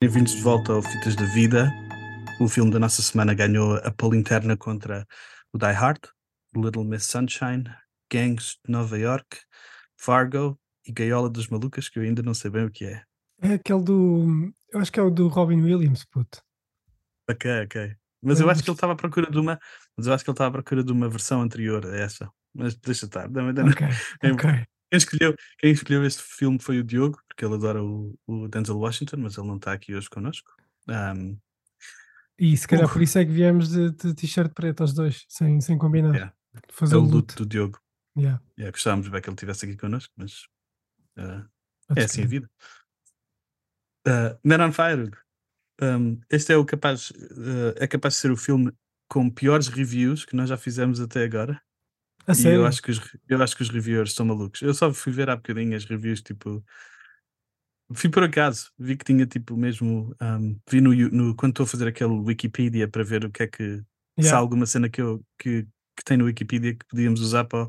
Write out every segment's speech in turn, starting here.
Bem-vindos de volta ao Fitas da Vida. O filme da nossa semana ganhou a pole interna contra o Die Hard, Little Miss Sunshine, Gangs de Nova York, Fargo e Gaiola dos Malucas, que eu ainda não sei bem o que é. É aquele do. Eu acho que é o do Robin Williams, puto. Ok, ok. Mas eu acho que ele estava à procura de uma. Mas eu acho que ele estava à procura de uma versão anterior a essa. Mas deixa estar. Não, não, Ok, ok. Quem escolheu, quem escolheu este filme foi o Diogo, porque ele adora o, o Denzel Washington, mas ele não está aqui hoje connosco. Um, E se calhar Uh. por isso é que viemos de, de t-shirt preto aos dois, sem, sem combinar. Yeah. Fazer é o luto. luto do Diogo. Yeah, Yeah, gostávamos bem que ele estivesse aqui connosco, mas uh, é assim a vida. Uh, Man on Fire. Um, este é o capaz, uh, é capaz de ser o filme com piores reviews que nós já fizemos até agora. A E sério? eu acho, que os, eu acho que os reviewers são malucos. Eu só fui ver há bocadinho as reviews, tipo. Fui por acaso, vi que tinha tipo mesmo. um, vi no, no- quando estou a fazer aquele Wikipedia para ver o que é que. Se há Yeah. alguma cena que, eu, que, que tem no Wikipedia que podíamos usar para.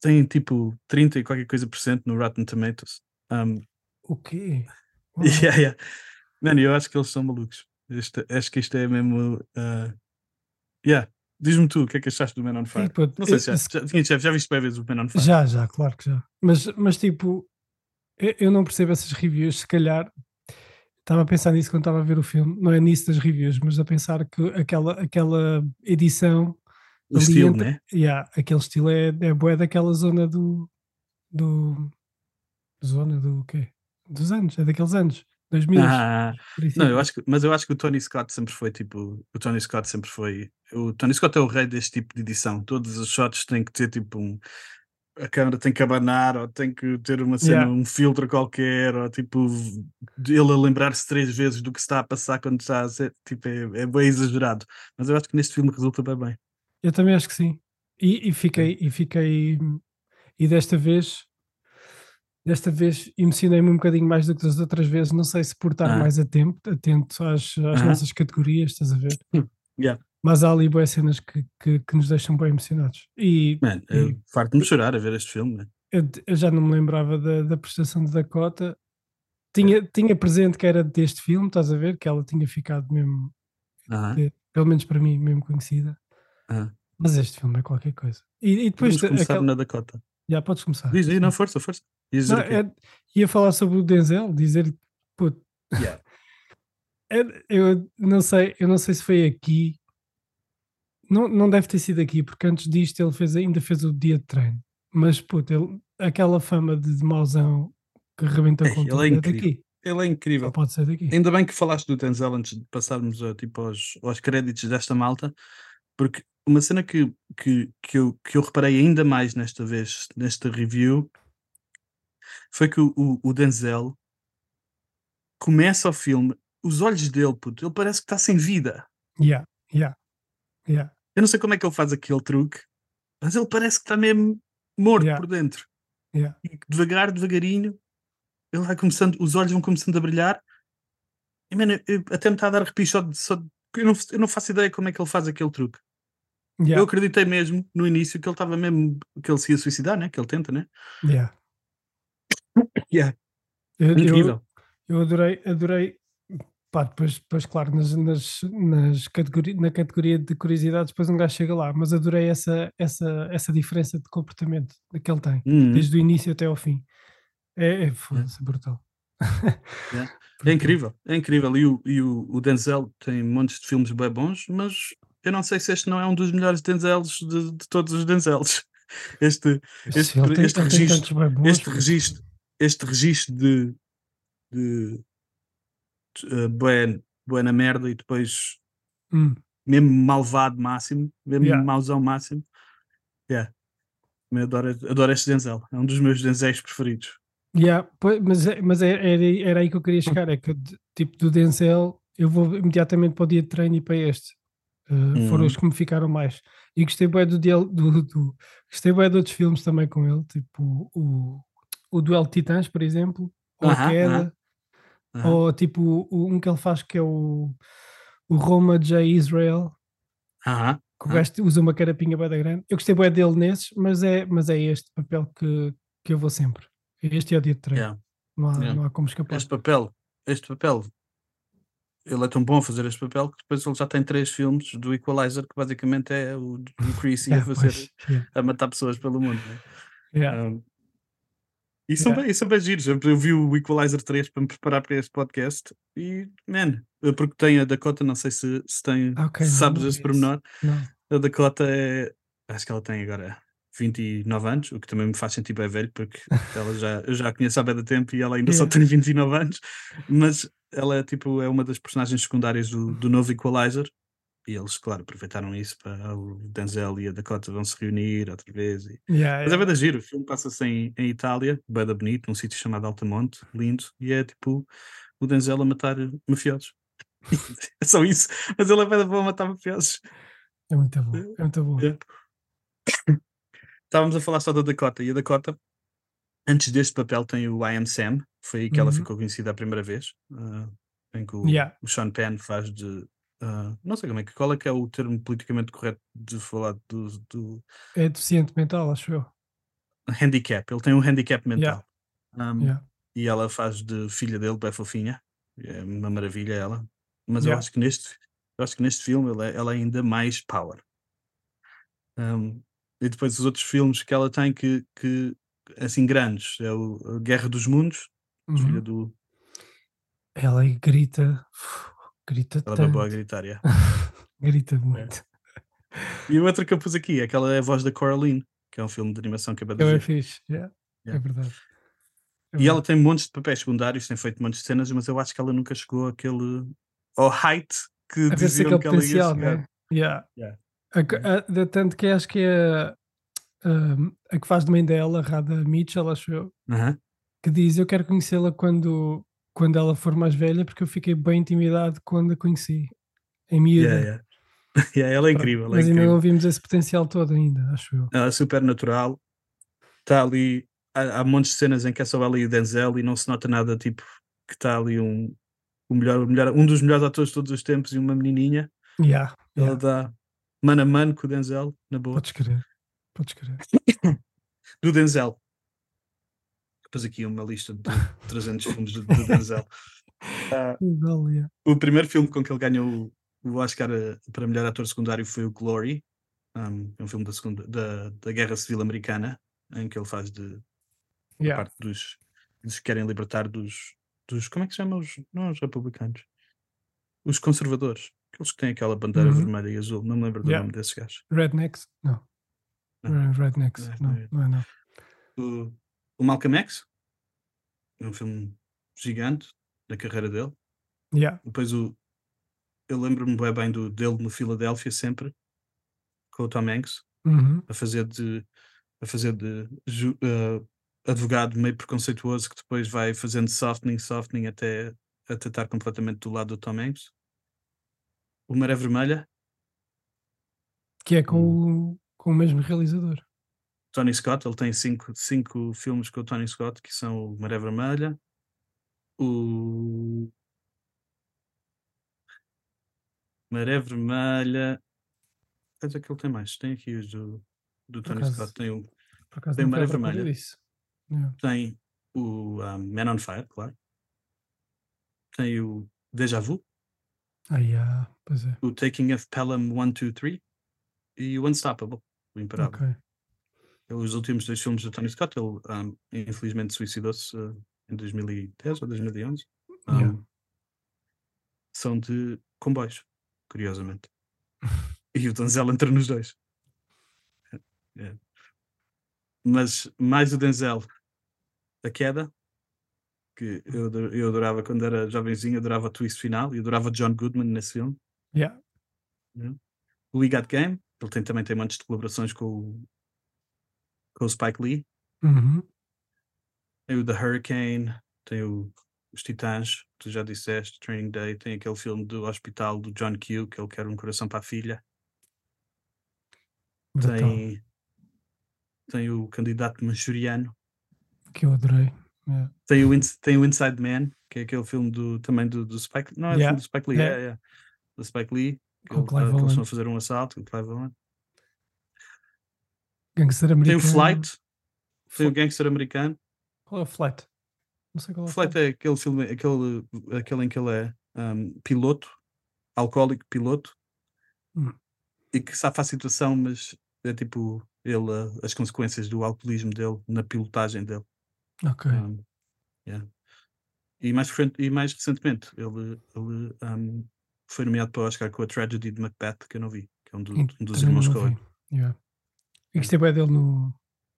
Tem tipo 30 e qualquer coisa por cento no Rotten Tomatoes. Um, O quê? Uau. yeah, yeah. Mano, eu acho que eles são malucos. Este- acho que isto é mesmo. uh, yeah. Diz-me tu, o que é que achaste do Man on Fire? Puto, Não sei se já, já, já, já viste bem vezes o Man on Fire? Já, já, claro que já. Mas, mas tipo, eu, eu não percebo essas reviews. Se calhar estava a pensar nisso quando estava a ver o filme, não é nisso das reviews, mas a pensar que aquela, aquela edição, O estilo, entra- né? yeah, aquele estilo é, é bué daquela zona do, do. Zona do quê? Dos anos, é daqueles anos, 2000. Ah, não, princípio. eu acho que, mas eu acho que o Tony Scott sempre foi tipo. O Tony Scott sempre foi. O Tony Scott é o rei deste tipo de edição. Todos os shots têm que ter tipo um. A câmera tem que abanar, ou tem que ter uma cena, Yeah. um filtro qualquer, ou tipo ele a lembrar-se três vezes do que está a passar quando está a ser. Tipo, é, é bem exagerado. Mas eu acho que neste filme resulta bem bem. Eu também acho que sim. E, e fiquei, e fiquei, e desta vez, desta vez emocionei-me um bocadinho mais do que das outras vezes. Não sei se por estar Ah. mais atento, atento às, às Aham. nossas categorias, estás a ver? Yeah. Mas há ali boas cenas que, que, que nos deixam bem emocionados. E Man, E- eu farto-me chorar a ver este filme. man. eu, eu já não me lembrava da, da prestação de Dakota. Tinha, tinha presente que era deste filme, estás a ver? Que ela tinha ficado mesmo, pelo menos para mim, mesmo conhecida. Mas este filme é qualquer coisa. E, e depois Vamos começar aquela- na Dakota. já podes começar. Diz aí, não, força, força. Não, é- ia falar sobre o Denzel, dizer puto, Yeah. é- eu não sei, eu não sei se foi aqui, não, não deve ter sido aqui, porque antes disto ele fez, ainda fez o dia de treino, mas puto, ele, aquela fama de, de mauzão que rebenta Ei, com ele tudo é é incrível. daqui, Ele é incrível. só pode ser daqui. Ainda bem que falaste do Denzel antes de passarmos a, tipo, aos, aos créditos desta malta, porque uma cena que, que, que, eu, que eu reparei ainda mais nesta vez, nesta review, foi que o, o, o Denzel começa o filme, os olhos dele, puto, ele parece que está sem vida. Yeah, yeah, yeah, Eu não sei como é que ele faz aquele truque, mas ele parece que está mesmo morto Yeah. por dentro. yeah. E devagar, devagarinho, ele vai começando, os olhos vão começando a brilhar. E, mano, até me está a dar arrepio só de. Só de- eu, não, eu não faço ideia como é que ele faz aquele truque. yeah, Eu acreditei mesmo no início que ele estava mesmo. que ele se ia suicidar, né? Que ele tenta, né? yeah. Yeah. Eu, eu, Incrível. eu adorei, adorei. Pá, depois, depois claro, nas, nas, nas categori, na categoria de curiosidades, depois um gajo chega lá, mas adorei essa, essa, essa diferença de comportamento que ele tem, Uhum. desde o início até ao fim. É, é, foda-se, brutal. Yeah. É Brutal. incrível, é incrível. E o, e o, o Denzel tem montes de filmes bem bons, mas eu não sei se este não é um dos melhores Denzels de, de todos os Denzels. Este, este- este registro- este pô. registro, este registro de, de, de uh, bué, bué na merda e depois Hum, mesmo malvado máximo, mesmo Yeah. mauzão máximo. Yeah. Eu adoro, adoro este Denzel, é um dos meus Denzéis preferidos. yeah, pois, mas é- mas é- era, era aí que eu queria chegar, é que tipo do Denzel eu vou imediatamente para o dia de treino e para este. Uh, Foram Uhum. os que me ficaram mais. E gostei bem do, do, do gostei bem de outros filmes também com ele, tipo o, o Duelo de Titãs, por exemplo, ou Aham, a Queda, aham. Aham. ou tipo o, um que ele faz que é o, o Roma J. Israel, Aham. que o gajo usa uma carapinha bem da grande. Eu gostei bem dele nesses, mas é, mas é este papel que, que eu vou sempre. Este é o dia de treino. Yeah. Não, há, Yeah. não há como escapar. Este papel, este papel ele é tão bom a fazer este papel que depois ele já tem três filmes do Equalizer que basicamente é o, Chris Yeah, a fazer pois, yeah, a matar pessoas pelo mundo. né? yeah. Um, e são, Yeah. bem, são bem giros. Eu vi o Equalizer 3 para me preparar para este podcast e, man, porque tem a Dakota, não sei se, se tem, Ah, ok, se sabes esse pormenor. Não. A Dakota é, acho que ela tem agora 29 anos, o que também me faz sentir bem velho, porque ela já, eu já a conheço há bem tempo e ela ainda só Yeah. tem 29 anos, mas ela é tipo, é uma das personagens secundárias do, do novo Equalizer. E eles, claro, aproveitaram isso para o Denzel e a Dakota vão se reunir outra vez. E... Yeah, Mas é bem da giro, o filme passa-se em, em Itália, bem bonito, num sítio chamado Altamonte, lindo, e é tipo o Denzel a matar mafiosos. é só isso, mas ele é bem bom a matar mafiosos. É muito bom. É muito bom. É. Estávamos a falar só da Dakota, e a Dakota, antes deste papel, tem o I Am Sam, foi aí que ela Uhum. ficou conhecida a primeira vez, ah, em que o, Yeah. o Sean Penn faz de. Ah, não sei como é que qual é que é o termo politicamente correto de falar do, do É deficiente mental, acho eu. handicap. Ele tem um handicap mental. Yeah. Um, Yeah. E ela faz de filha dele, bem fofinha. É uma maravilha ela. Mas eu Yeah. acho que neste, eu acho que neste filme ela, é- ela é ainda mais power. Um, e depois os outros filmes que ela tem que, que assim grandes é o Guerra dos Mundos, filha Uhum. do Ela aí grita. Grita ela é boa a tanto. gritar. yeah. grita muito. E o outro que eu pus aqui é aquela é a voz da Coraline, que é um filme de animação que é bem é fixe. Yeah. É Yeah. verdade. É E ela verdade. tem montes de papéis secundários, tem feito montes de cenas, mas eu acho que ela nunca chegou àquele ao height que a diziam que ela ia chegar. né? Yeah. Yeah. A, a, de tanto que acho que é a, a que faz de mãe dela, a Rada Mitchell, acho eu, Aham. que diz: Eu quero conhecê-la quando, quando ela for mais velha, porque eu fiquei bem intimidado quando a conheci, em miúda. Yeah, yeah. Yeah, ela é incrível, ela é Mas ainda incrível. não vimos esse potencial todo ainda, acho eu. Ela é super natural. Está ali. Há, há montes de cenas em que é só ela e o Denzel e não se nota nada tipo que está ali um, o melhor, o melhor, um dos melhores atores de todos os tempos e uma menininha. Yeah, Ela yeah. dá mano a mano com o Denzel, na boa. Podes crer, podes crer. Do Denzel. Depois aqui uma lista de 300 filmes do, do Denzel. Yeah. o primeiro filme com que ele ganhou o, Oscar eh, para melhor ator secundário foi o Glory, um, é um filme da, segunda, da, da Guerra Civil Americana, em que ele faz de Yeah. parte dos, dos que querem libertar dos, dos. Como é que se chama? Os, não os republicanos, os conservadores, aqueles que têm aquela bandeira Uhum. vermelha e azul, não me lembro do Yeah. nome desses gajos. Rednecks? Não. Não. Rednecks? Não, Não, não é. não é não. O, o Malcolm X, é um filme gigante da carreira dele. Yeah. Depois o. Eu lembro-me bem, bem do, dele no Filadélfia sempre, com o Tom Hanks, Uhum. a fazer de, a fazer de ju- eh, advogado meio preconceituoso que depois vai fazendo softening, softening até, até estar completamente do lado do Tom Hanks. O Maré Vermelha, Que é com, o, com o mesmo realizador. Tony Scott, ele tem cinco, cinco filmes com o Tony Scott, que são o Maré Vermelha, o Maré Vermelha. Quer dizer que ele tem mais? Tem aqui os do, do Tony acaso- Scott. Tem o, acaso Tem Maré Vermelha. Yeah. tem o um, Man on Fire, claro. Tem o Deja Vu, Ah, yeah. Pois é. o Taking of Pelham 1, 2, 3 e o Unstoppable, o Imparável. Ok. Os últimos dois filmes do Tony Scott, ele um, infelizmente suicidou-se uh, em 2010 ou 2011. Um, Yeah. São de comboios, curiosamente. e o Denzel entra nos dois. É. Mas mais o Denzel, a queda, que eu, eu adorava quando era jovenzinho, adorava o twist final e adorava John Goodman nesse filme. Yeah. O We Got Game, ele tem, também tem montes de colaborações com o, com o Spike Lee. Uhum. Tem o The Hurricane, tem o, os Titãs, tu já disseste, Training Day, tem aquele filme do hospital do John Q, que ele quer um coração para a filha. Brutal. Tem, tem o candidato manchuriano. Que eu adorei. Yeah. Tem o, tem o Inside Man, que é aquele filme do, também do, do Spike Não, é o Yeah, filme do Spike Lee, yeah. é, é. Do Spike Lee, que, ele, tá- que eles estão a fazer um assalto, o Clive Owen. Gangster Tem americano. o Flight, tem o Gangster americano. Qual é o Flight? Não sei qual é O Flight é aquele filme, aquele, aquele em que ele é um, piloto, alcoólico piloto, Hum. e que safa a situação, mas é tipo ele, as consequências do alcoolismo dele na pilotagem dele. Ok. Um, yeah. e, mais e mais recentemente, ele, ele um, foi nomeado para o Oscar com a Tragedy de Macbeth, que eu não vi, que é um, do- um dos irmãos Coen. Yeah. E gostei bem dele no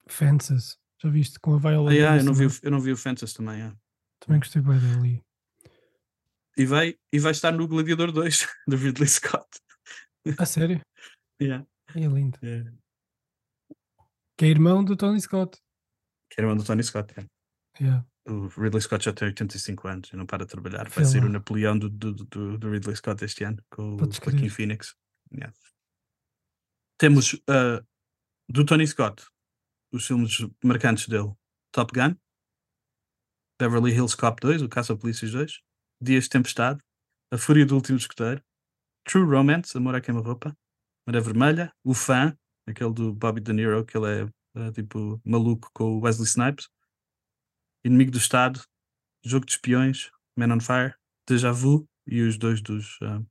Fences. Já viste? Com a Viola Ah, yeah, eu, não vi, o- eu não vi o Fences também. yeah. Também gostei bem dele. E, vai, e vai estar no Gladiador 2 do Ridley Scott. A sério? Yeah, É lindo. yeah. Que é irmão do Tony Scott. Que era o do Tony Scott. yeah. Yeah. O Ridley Scott já tem 85 anos e não para de trabalhar. Vai sair o lá. Napoleão do, do, do, do Ridley Scott este ano com o Podes crer. Phoenix. Yeah. Temos uh, do Tony Scott os filmes marcantes dele: Top Gun, Beverly Hills Cop 2, o Caça Polícias 2, Dias de Tempestade, A Fúria do Último Escoteiro, True Romance, Amor à Queima-Roupa, Maré Vermelha, O Fã, aquele do Bobby De Niro, que ele é uh, tipo maluco com o Wesley Snipes, Inimigo do Estado, Jogo de Espiões, Man on Fire, Deja Vu e os dois dos uh,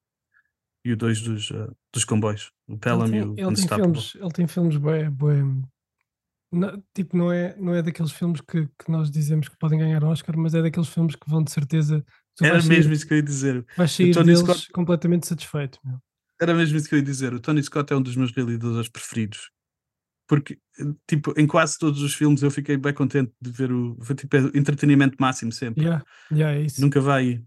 e os dois dos, uh, dos comboios, o Pelham ele tem, o ele tem filmes, ele tem filmes bem, bem não, tipo, não é, não é daqueles filmes que, que nós dizemos que podem ganhar Oscar, mas é daqueles filmes que vão de certeza. Era vais mesmo sair, isso que eu ia dizer. vais sair deles Scott- completamente satisfeito. meu. Era mesmo isso que eu ia dizer. O Tony Scott é um dos meus realizadores preferidos. Porque, tipo, em quase todos os filmes eu fiquei bem contente de ver o. Tipo é entretenimento máximo sempre. Yeah, yeah, é isso. Nunca vai.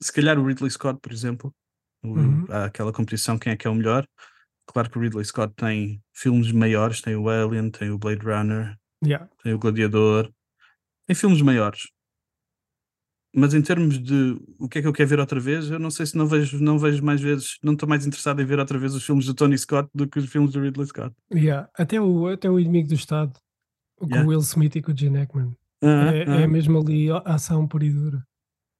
Se calhar o Ridley Scott, por exemplo, o- Uhum. há aquela competição, quem é que é o melhor? Claro que o Ridley Scott tem filmes maiores, tem o Alien, tem o Blade Runner, Yeah. tem o Gladiador, tem filmes maiores. Mas em termos de o que é que eu quero ver outra vez, eu não sei se não vejo, não vejo mais vezes, não estou mais interessado em ver outra vez os filmes do Tony Scott do que os filmes do Ridley Scott. Yeah. Até, o, até o Inimigo do Estado, com Yeah. o Will Smith e com o Gene Hackman. É, ah. é mesmo ali ação pura e dura.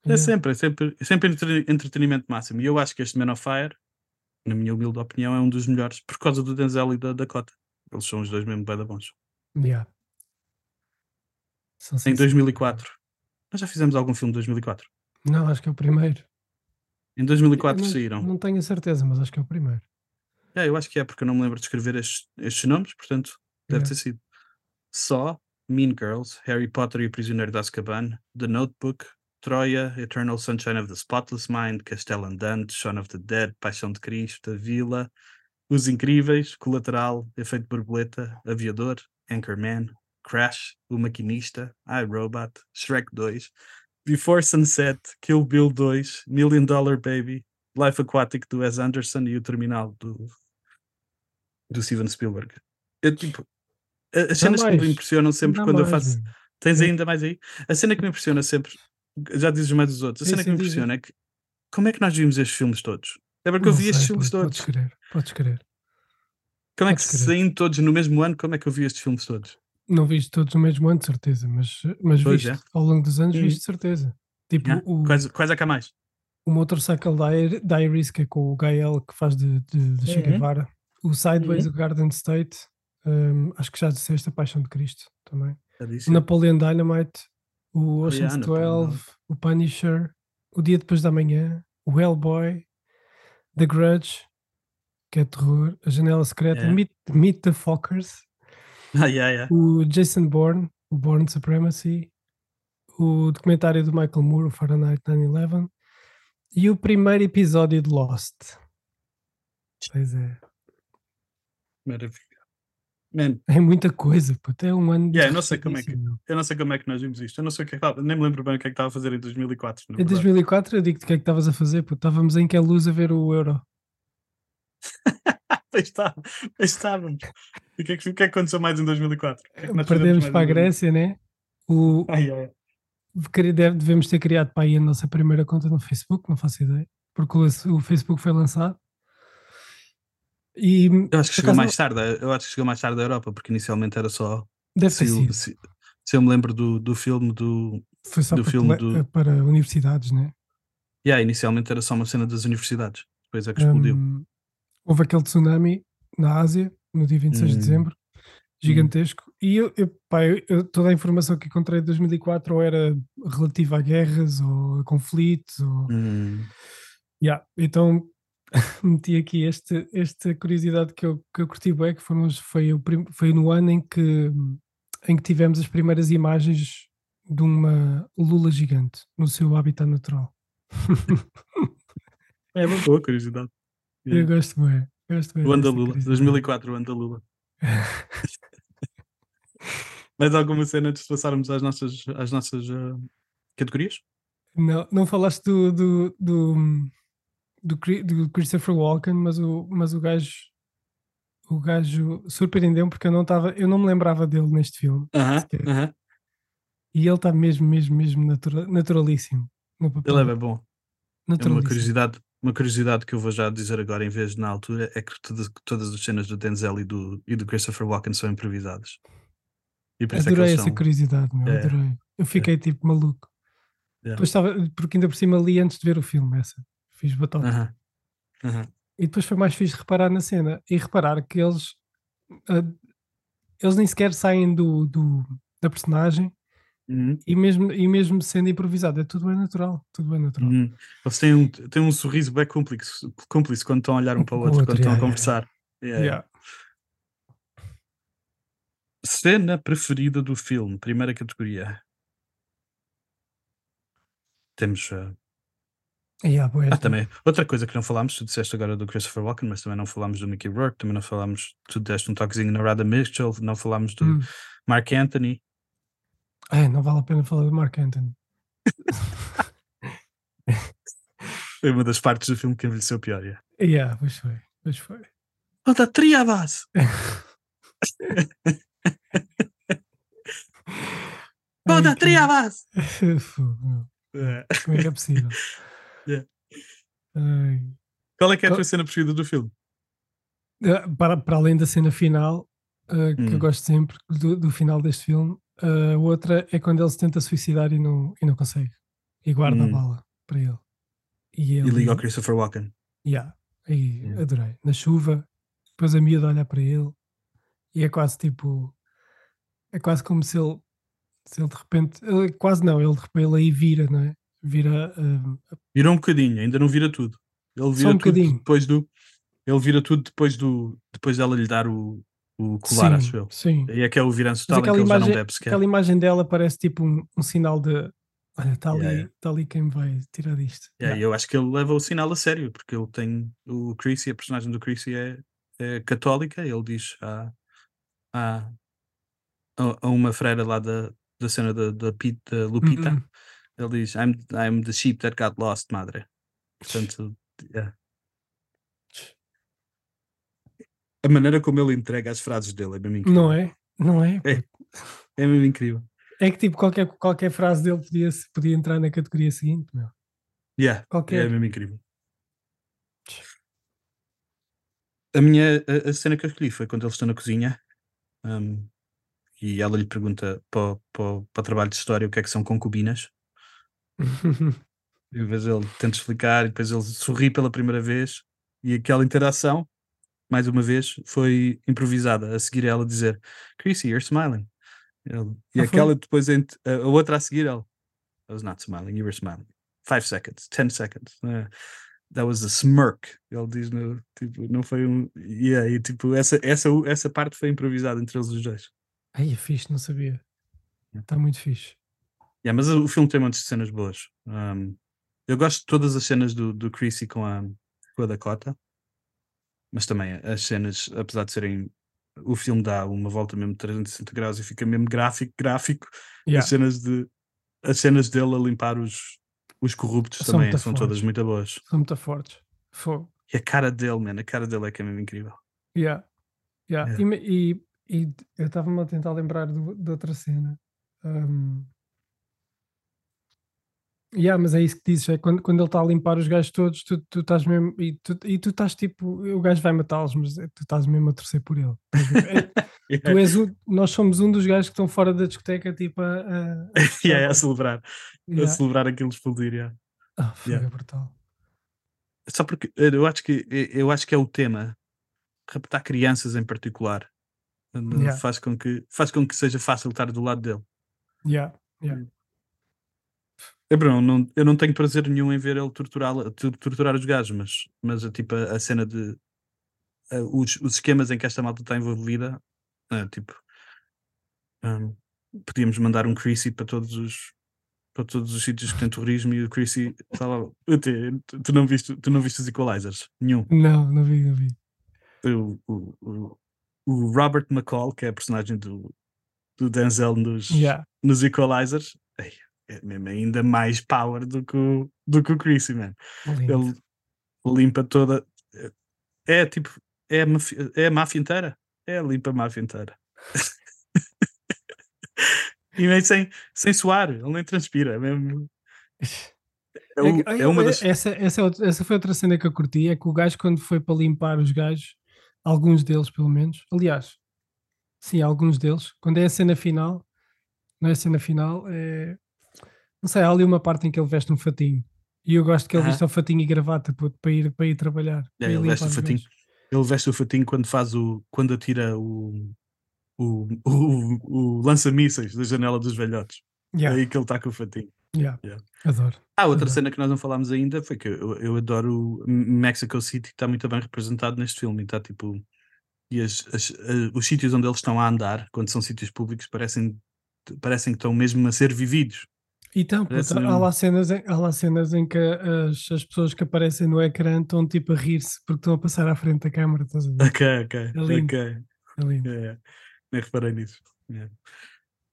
É Yeah. sempre, é sempre, é sempre entre- entretenimento máximo. E eu acho que este Man of Fire, na minha humilde opinião, é um dos melhores por causa do Denzel e da Dakota. Eles são os dois mesmo bem da bons. Yeah. São Em sensacionais. 2004. Nós já fizemos algum filme de 2004. Não, acho que é o primeiro. Em 2004 Eu não, saíram. Não tenho a certeza, mas acho que é o primeiro. É, eu acho que é, porque eu não me lembro de escrever estes, estes nomes, portanto, deve Yeah. ter sido. Só, Mean Girls, Harry Potter e o Prisioneiro de Azkaban, The Notebook, Troia, Eternal Sunshine of the Spotless Mind, Castelo Andante, Shaun of the Dead, Paixão de Cristo, A Vila, Os Incríveis, Colateral, Efeito Borboleta, Aviador, Anchorman, Crash, O Maquinista, iRobot, Shrek 2, Before Sunset, Kill Bill 2, Million Dollar Baby, Life Aquatic do Wes Anderson e o Terminal do, do Steven Spielberg. Eu, tipo, as cenas que me impressionam sempre Dá quando eu mais, faço. meu. Tens É. ainda mais aí? A cena que me impressiona sempre, já dizes mais dos outros, a cena que me impressiona é que como é que nós vimos estes filmes todos? Lembra que eu Não vi estes sei, filmes puto, todos? Podes querer, podes querer. Como é que crer. saindo todos no mesmo ano, como é que eu vi estes filmes todos? Não viste todos no mesmo ano, de certeza, mas, mas Pois viste é. ao longo dos anos, Uhum. viste de certeza. Tipo, Yeah? o, Quais, quais é que há mais? o Motorcycle Diar- Diaries, que é com o Gael que faz de, de, de Che Uhum. Guevara, o Sideways, Uhum. o Garden State, hum, acho que já disseste a Paixão de Cristo também. Já disse. O Napoleon Dynamite, o Ocean's Napoleon 12, o Punisher, o Dia Depois da Manhã, o Hellboy, The Grudge, que é terror, a Janela Secreta, Yeah. Meet, Meet the Fockers, Ah, yeah, yeah. o Jason Bourne, o Bourne Supremacy, o documentário do Michael Moore, o Fahrenheit 9-11, e o primeiro episódio de Lost. Pois é. Maravilha. Man, É muita coisa, puto. É um ano. Yeah, eu não sei como é que- eu não sei como é que nós vimos isto. Eu não sei o que é que estava, nem me lembro bem o que é que estava a fazer em 2004. na Em verdade. 2004, eu digo-te o que é que estavas a fazer, puto. Estávamos em que é luz a ver o Euro. Pois estávamos. E o que, é que, o que é que aconteceu mais em 2004? O que é Perdemos para a em 2004? Grécia, né? O, Ai, ai, devemos ter criado para aí a nossa primeira conta no Facebook, não faço ideia, porque o Facebook foi lançado. E Eu acho que chegou mais tarde, eu acho que chegou mais tarde da Europa, porque inicialmente era só. deve Se, eu- se, se eu me lembro do, do filme do. Foi só do para, filme do- para universidades, né? Yeah, inicialmente era só uma cena das universidades. Depois é que explodiu. Hum, houve aquele tsunami na Ásia, no dia 26 de Hum. dezembro, gigantesco, e eu, eu, pá, eu- toda a informação que encontrei de 2004 ou era relativa a guerras ou a conflitos. Ou... Hum, Yeah, então meti aqui este, esta curiosidade que eu, que eu curti bem, que foram, foi, o foi no ano em que, em que tivemos as primeiras imagens de uma lula gigante no seu habitat natural. é uma boa curiosidade. Eu gosto bem. Gosto bem O Andalula, curiosidade. 2004, o Andalula. Mais alguma cena antes de passarmos às nossas, às nossas ah, categorias? Não, não falaste do, do, do, do, do Christopher Walken, mas o, mas o gajo o gajo surpreendeu-me porque eu não estava, eu não me lembrava dele neste filme. Aham, sequer. aham. E ele está mesmo, mesmo, mesmo natura- naturalíssimo no papel. Ele é bem bom. É uma curiosidade, uma curiosidade que eu vou já dizer agora em vez de na altura é que todas, todas as cenas do Denzel e do, e do Christopher Walken são improvisadas. E por isso é Adorei eles essa são. curiosidade, meu, É. adorei. Eu fiquei tipo maluco. Depois estava, porque ainda por cima li antes de ver o filme essa. Fiz batota. Aham, aham. E depois foi mais fixe reparar na cena e reparar que eles ah, eles nem sequer saem do, do- da personagem Uhum, e mesmo, e mesmo sendo improvisado, é tudo bem natural. Tudo bem natural. uhum. Eles têm um, têm um sorriso bem cúmplice, cúmplice quando estão a olhar um para o Com o outro, outro, quando estão a yeah, conversar. Yeah, yeah. Yeah. Cena preferida do filme, primeira categoria. Temos. ah, Yeah, boa Ah, também. Outra coisa que não falámos, tu disseste agora do Christopher Walken, mas também não falámos do Mickey Rourke, também não falámos, tu deste um toquezinho na Rada Mitchell, não falámos do Hum. Mark Anthony. Ai, não vale a pena falar do Mark Anthony. Foi uma das partes do filme que envelheceu pior. Yeah. Yeah, pois foi. Pois foi. Toda triabas! Toda Ai, que- triabas! Fogo, meu. Como é que é possível? Yeah. Ai. Qual é que é a tua cena preferida do filme? Ah, Para, para além da cena final, ah, que eu Hum. gosto sempre do, do final deste filme, a outra é quando ele se tenta suicidar e não, e não consegue. E guarda Hum. a bala para ele. E, E ele, liga ao Christopher Walken. Yeah, aí, Hum. adorei. Na chuva, depois a miúda olha para ele e é quase tipo. É quase como se ele, se ele de repente. ele- quase não, ele de repente ele aí vira, não é? Vira. ah, Virou um bocadinho, ainda não vira tudo. Ele vira um tudo bocadinho. depois do. Ele vira tudo depois do. Depois dela lhe dar o, o colar, acho eu. sim. E é que é o viranço que aquela imagem, aquela imagem dela parece tipo um, um sinal de. Olha, está ali, Yeah, tá ali quem vai tirar disto. Yeah, Yeah. Eu acho que ele leva o sinal a sério, porque ele tem. O Chrissy, a personagem do Chrissy é, é católica. Ele diz a, a, a, uma freira lá da, da cena da, da, Pit- da Lupita. Uhum. Ele diz: I'm, I'm the sheep that got lost, madre. Portanto, yeah. a maneira como ele entrega as frases dele é mesmo incrível. Não é? Não é? É. É mesmo incrível. É que tipo, qualquer, qualquer frase dele podia, podia entrar na categoria seguinte, meu. Yeah, Qualquer. É mesmo incrível. A minha a, a cena que eu escolhi foi quando eles estão na cozinha um, e ela lhe pergunta para, o- para, para o trabalho de história o que é que são concubinas. E depois ele tenta explicar e depois ele sorri pela primeira vez e aquela interação, mais uma vez, foi improvisada. A seguir ela dizer Chrissy, you're smiling. Ele- e Ah, aquela depois, a, outra a seguir, ela I was not smiling, you were smiling. Five seconds, ten seconds. Eh, that was a smirk. Ele diz, no, tipo, não foi um. Yeah, e tipo, essa, essa, essa parte foi improvisada entre eles os dois. Ai, é fixe, não sabia. Está muito fixe. Yeah, mas o filme tem muitas cenas boas. Um, eu gosto de todas as cenas do, do Chrissy com a, com a Dakota, mas também as cenas, apesar de serem. O filme dá uma volta mesmo de 360 graus e fica mesmo gráfico, gráfico. Yeah. As cenas de as cenas dele a limpar os, os corruptos São também são todas fortes. muito boas. São muito fortes. Fogo. E a cara dele, man, a cara dele é que é mesmo incrível. Yeah. Yeah. Yeah. E E, e eu estava-me a tentar lembrar do- de outra cena. Um... Yeah, mas é isso que dizes, é quando, quando ele está a limpar os gajos todos, tu, tu estás mesmo, e tu, e tu estás tipo, o gajo vai matá-los, mas é- tu estás mesmo a torcer por ele. É- tu és um, nós somos um dos gajos que estão fora da discoteca, tipo, a, a, a yeah, a celebrar, a Yeah. celebrar aquilo explodir. yeah. Ah, Yeah. é brutal. Só porque eh, eu acho que eu acho que é o tema raptar crianças em particular Yeah. Faz, com que, faz com que seja fácil estar do lado dele. Yeah, yeah. É, Bruno, não, eu não tenho prazer nenhum em ver ele torturar, torturar os gajos, mas, mas a, tipo, a, a cena de a, os, os esquemas em que esta malta está envolvida, é, tipo, hum, podíamos mandar um Chrissy para todos os para todos os sítios que tem terrorismo e o Chrissy estava. Tu, tu, não viste, tu não viste os Equalizers? Nenhum. Não, não vi, não vi. O, o, o, Robert McCall, que é a personagem do, do Denzel nos, Yeah. nos Equalizers, é mesmo ainda mais power do que o, do que o Chrissy, man. Lindo. Ele limpa toda. É tipo. É a máfia, é a máfia inteira. É a limpa máfia inteira. e meio sem, sem suar, ele nem transpira. É mesmo. É, o- É é uma das. essa, essa, é essa foi outra cena que eu curti, é que o gajo quando foi para limpar os gajos, alguns deles pelo menos, aliás, sim, alguns deles, quando é a cena final, não é a cena final, é, não sei, há ali uma parte em que ele veste um fatinho, e eu gosto que ele Aham. veste o fatinho e gravata puto, para, ir, para ir trabalhar. É, para ir ele veste o fatinho. Ele veste o fatinho quando faz o. quando atira o. o, o, o lança-mísseis da janela dos velhotes. É Yeah, aí que ele está com o fatinho. yeah, Yeah. Adoro. Ah, outra Adoro. cena que nós não falámos ainda foi que eu, eu adoro Mexico City, está muito bem representado neste filme. e Está tipo. E as, as- a- os sítios onde eles estão a andar, quando são sítios públicos, parecem, parecem que estão mesmo a ser vividos. Então, puto, há, lá cenas em, há lá cenas em que as, as pessoas que aparecem no ecrã estão tipo a rir-se porque estão a passar à frente da câmara, estás a ver? Ok, ok. lindo. ok. É lindo. É, é. nem reparei nisso. É.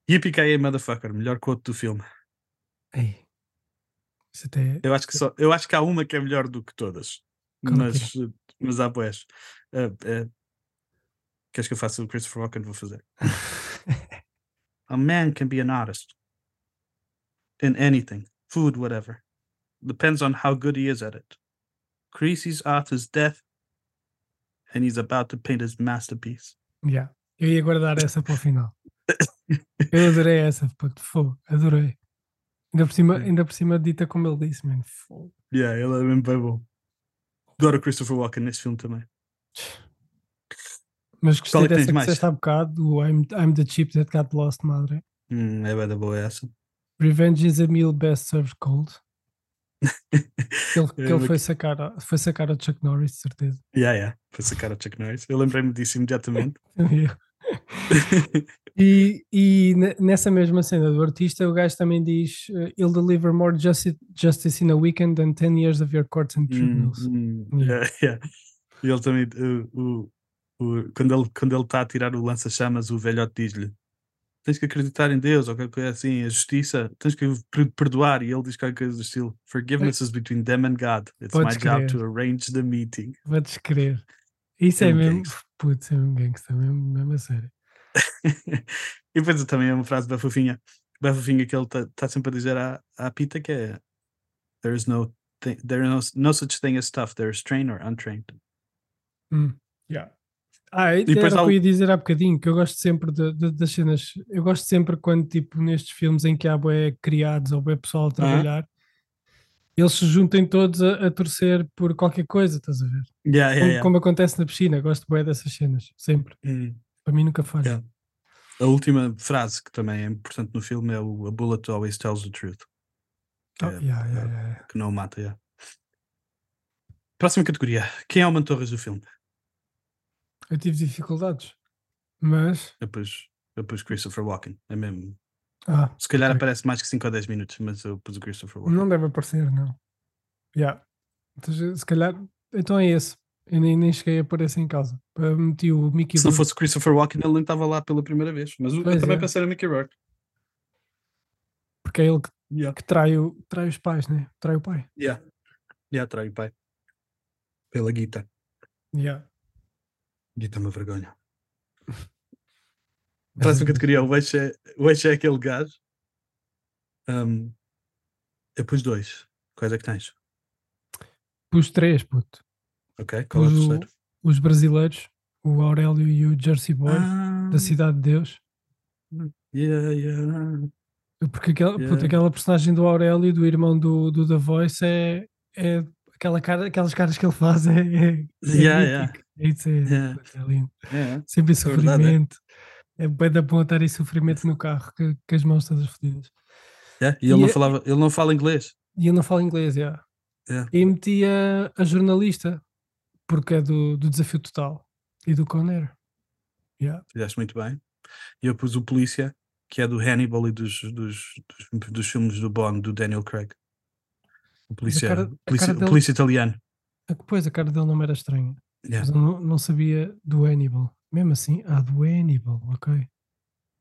Yippee motherfucker, melhor quote do filme. Ei. Isso até. Eu acho que só, eu acho que há uma que é melhor do que todas. Qual é Mas, mas há boés. queres que eu faça o Christopher Walken? Vou fazer. A man can be an artist in anything, food, whatever. Depends on how good he is at it. Creasy's art is death, and he's about to paint his masterpiece. Yeah. Eu ia guardar essa para o final. Eu adorei essa, puto, fogo, adorei. Ainda por, cima, ainda por cima dita como ele disse, man. Fogo. Yeah, ele é mesmo bem bom. Adoro Christopher Walken nesse filme também. Mas Qual gostei é que dessa que mais? disseste há bocado, o I'm, I'm the chip that got lost, madre. Hum, é bem da boa essa. Revenge is a meal best served cold. Que ele, que ele foi, sacar, a- foi sacar ao Chuck Norris, de certeza. Yeah, yeah. Foi sacar o Chuck Norris. Eu lembrei-me disso imediatamente. E, e ne- nessa mesma cena do artista, o gajo também diz: uh, He'll deliver more justice, justice in a weekend than 10 years of your courts and tribunals. hum, Yeah. yeah, yeah. E ele também, uh, o- o- quando ele quando ele está a tirar o lança-chamas, o velhote diz-lhe: Tens que acreditar em Deus, ou qualquer coisa assim, a justiça, tens que per- perdoar. E ele diz qualquer coisa do estilo: Forgiveness is between them and God. It's my Podes job crer. to arrange the meeting. Vou-te crer. Isso É é mesmo. Putz, é um gangster, mesmo, mesmo a sério. e depois também é uma frase bem fofinha, bem fofinha que ele está sempre a dizer à, à Pita que é There is no, there is no, no such thing as tough, there is trained or untrained. Hum, yeah. Ah, e depois era há o que eu ia dizer há bocadinho, que eu gosto sempre de, de- das cenas, eu gosto sempre quando, tipo, nestes filmes em que há bué criados ou bué pessoal a trabalhar, eles se juntem todos a, a torcer por qualquer coisa, estás a ver? Yeah, yeah, Como, yeah. como acontece na piscina, gosto bué dessas cenas, sempre. Hum. Para mim nunca falha. A última frase que também é importante no filme é o A bullet always tells the truth. Oh, É, é. Que não o mata, yeah. Próxima categoria. Quem é o Mantorras do filme? Eu tive dificuldades, mas. Eu pus, eu pus Christopher Walken. É mesmo. Ah, Se calhar Ok. aparece mais que 5 ou 10 minutos, mas eu pus o Christopher Walken. não deve aparecer, não. Yeah. Então, se calhar. Então é esse. Eu nem, nem cheguei a esse em causa. Eu meti o Mickey Se não Rourke. fosse o Christopher Walken, ele nem estava lá pela primeira vez. Mas eu Pois também é. pensei no Mickey Rourke. porque é ele que, Yeah. que trai, o, trai os pais, né? Trai o pai. Yeah. Yeah, trai o pai. Pela guita. Yeah. Uma vergonha. Próxima categoria, o eixo é, o eixo é aquele gajo. Um, eu pus dois. Quais é que tens? Os três, puto. Ok, qual é o Pus o- terceiro? os brasileiros, o Aurélio e o Jersey Boy, Ah, da Cidade de Deus. yeah, yeah. Porque aquela, puto, Yeah. aquela personagem do Aurélio, do irmão do, do The Voice, é, é, aquela cara, aquelas caras que ele faz é, é, é Yeah, yeah. É isso, é, Yeah. é lindo. É, Sempre em É é. sofrimento. É bem da bom estar em sofrimento no carro, com, com as mãos todas fodidas. é. E ele E não é- falava, ele não fala inglês. E eu não falo inglês, já. Yeah. E meti a, a jornalista, porque é do, do Desafio Total e do Conner. Yeah. Fizeste muito bem. E eu pus o polícia, que é do Hannibal e dos, dos, dos, dos filmes do Bond, do Daniel Craig. O polícia, cara- polícia, dele- polícia italiano. Depois a cara dele não me era estranha. Yeah. Não, não sabia do Hannibal. Mesmo assim, ah, do Hannibal, ok.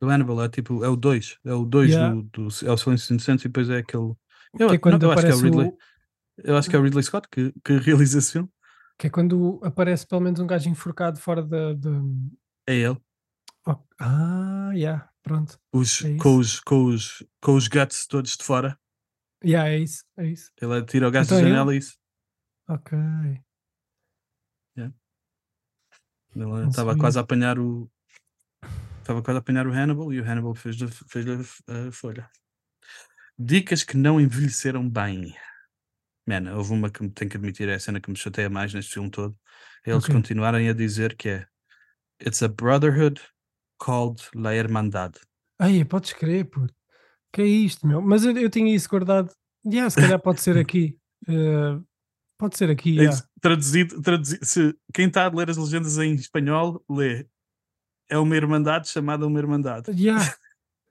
Do Hannibal é tipo, é o 2. É o 2 Yeah. do, do. É o Silêncio Inocente e depois é aquele. Eu, que é quando não, eu acho que é o Ridley. o, Eu acho que é o Ridley Scott que, que realiza esse filme. que é quando aparece pelo menos um gajo enforcado fora da. da... É ele. Oh, ah, yeah, pronto. Os, É com, os, com, os, com os guts todos de fora. Yeah, é isso, é isso. Ele tira o gajo Então da é janela e isso. Ok. Ele Não estava quase a apanhar o. Estava quase a apanhar o Hannibal e o Hannibal fez a, fez a, folha. Dicas que não envelheceram bem. Man, houve uma que tenho que admitir, é a cena que me chateia mais neste filme todo. É Eles Ok. continuarem a dizer que é It's a brotherhood called La Hermandad. Aí, podes crer, puto. Que é isto, meu? Mas eu, eu tinha isso guardado. Yeah, se calhar pode ser aqui. Eh, pode ser aqui, É yeah. traduzido, traduzido, se quem está a ler as legendas em espanhol, lê. É uma irmandade chamada uma irmandade. Yeah.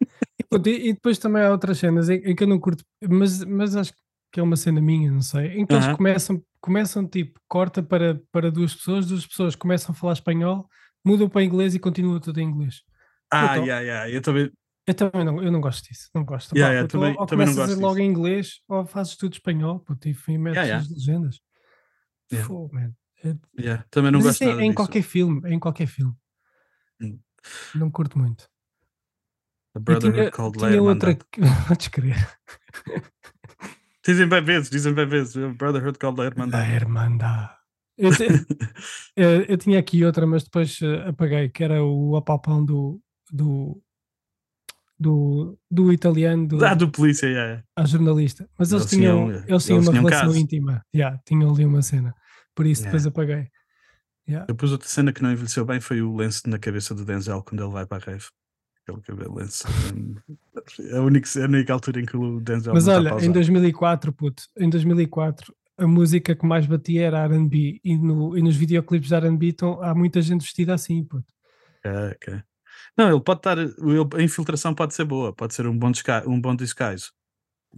e, e- depois também há outras cenas em, em que eu não curto, mas, mas acho que é uma cena minha, não sei. Em que eles Aham. começam, começam tipo, corta para, para duas pessoas, duas pessoas começam a falar espanhol, mudam para inglês e continua tudo em inglês. Ah, yeah, yeah, eu também. Eu também não, eu não gosto disso, não gosto. Yeah, yeah, também- ou, também começas logo disso. em inglês, ou fazes tudo espanhol, puto, e enfim, metes Yeah, as legendas. Yeah. É- Yeah, também não Mas gosto é nada em disso. qualquer filme, é em qualquer filme. Não curto muito. A Eu Brotherhood tinha, called tinha outra Hermandad. que. Podes crer. Dizem bem vezes, dizem bem vezes. A Brotherhood called La Da Hermandad. Eu, te- eu, eu tinha aqui outra, mas depois eh, apaguei, que era o apalpão do. do do, do italiano do, Ah, do polícia, yeah, à jornalista, mas eles, Eles tinham, tinham- eles tinham eles uma tinham relação caso. íntima, yeah, tinham ali uma cena, por isso depois Yeah. apaguei. Yeah. Depois outra cena que não envelheceu bem foi o lenço na cabeça do Denzel quando ele vai para a rave. Aquele cabelo lenço. É a única, a única altura em que o Denzel Mas está olha, em 2004, puto, em 2004, a música que mais batia era R&B e, no, e nos videoclipes de R&B então, há muita gente vestida assim, puto. Ok, ok. Não, ele pode estar. ele- A infiltração pode ser boa, pode ser um bom, desca, um bom disguise.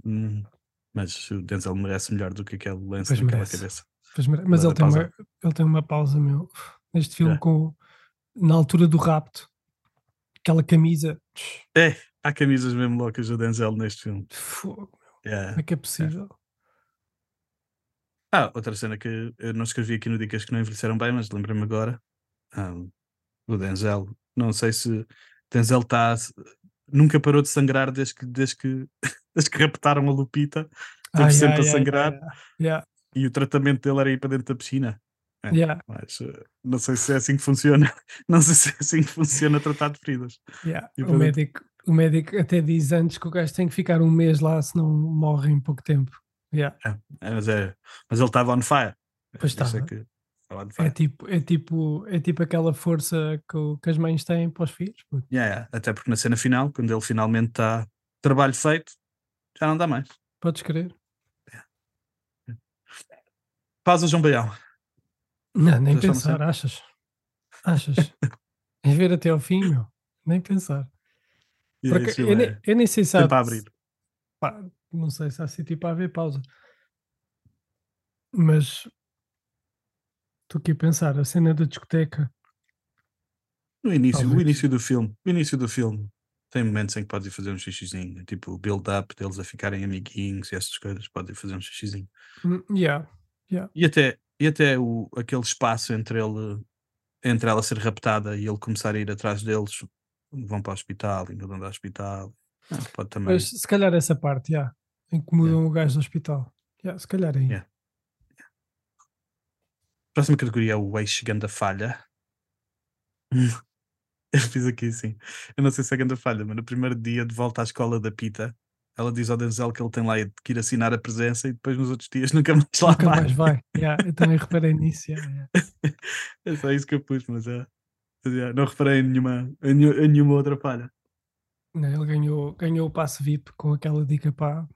Hum, mas o Denzel merece melhor do que aquele lenço Pois naquela merece. cabeça. Pois, mas ele tem, uma, pausa. ele tem uma pausa, meu, neste filme É. com na altura do rapto, aquela camisa. É, há camisas mesmo loucas do Denzel neste filme. Fogo, Yeah. como é que é possível? Ah, outra cena que eu não escrevi aqui no Dicas que não envelheceram bem, mas lembrei-me agora. ahm, o Denzel. Não sei se Denzel está. Nunca parou de sangrar desde que, desde que, desde que raptaram a Lupita. Teve Ai, sempre ai, a sangrar ai. Yeah, e o tratamento dele era ir para dentro da piscina. É. yeah, Mas eh, não sei se é assim que funciona. Não sei se é assim que funciona tratar de feridas. yeah. O, médico, o médico até diz antes que o gajo tem que ficar um mês lá, senão morre em pouco tempo. Yeah. É, mas, é, mas ele estava on fire. Pois é estava. que- É tipo, é, tipo, é tipo aquela força que, o- que as mães têm para os filhos. Yeah, yeah. Até porque na cena final, quando ele finalmente está trabalho feito, já não dá mais. Podes crer? Pausa, João Baião. Não, nem pensar, achas? Achas? é ver até ao fim, meu. Nem pensar. Eu, filme nem, é eu nem sei se há. a abrir. pá, não sei se há sítio para haver pausa. Mas estou aqui a pensar, a cena da discoteca. No início, o início do filme, o início do filme tem momentos em que podes ir fazer um xixizinho, tipo o build-up deles a ficarem amiguinhos e essas coisas, podem fazer um xixizinho. Hum, Yeah. E até, e até o, aquele espaço entre ele entre ela ser raptada e ele começar a ir atrás deles, vão para o hospital, vão ao hospital. Ah, pode também. Mas se calhar essa parte, já. Em que mudam o gajo do hospital. Yeah, se calhar aí. Yeah. Próxima categoria é o ex chegando a falha. Eu fiz aqui sim. Eu não sei se é grande falha, mas no primeiro dia de volta à escola da Pita, ela diz ao Denzel que ele tem lá que ir assinar a presença e depois nos outros dias nunca mais lá Nunca vai. mais vai. Yeah, eu também reparei nisso. yeah, yeah. é só isso que eu pus, mas é. é, não reparei em nenhuma, em nenhuma, em nenhuma outra falha. Não, Ele ganhou, ganhou o passe VIP com aquela dica para,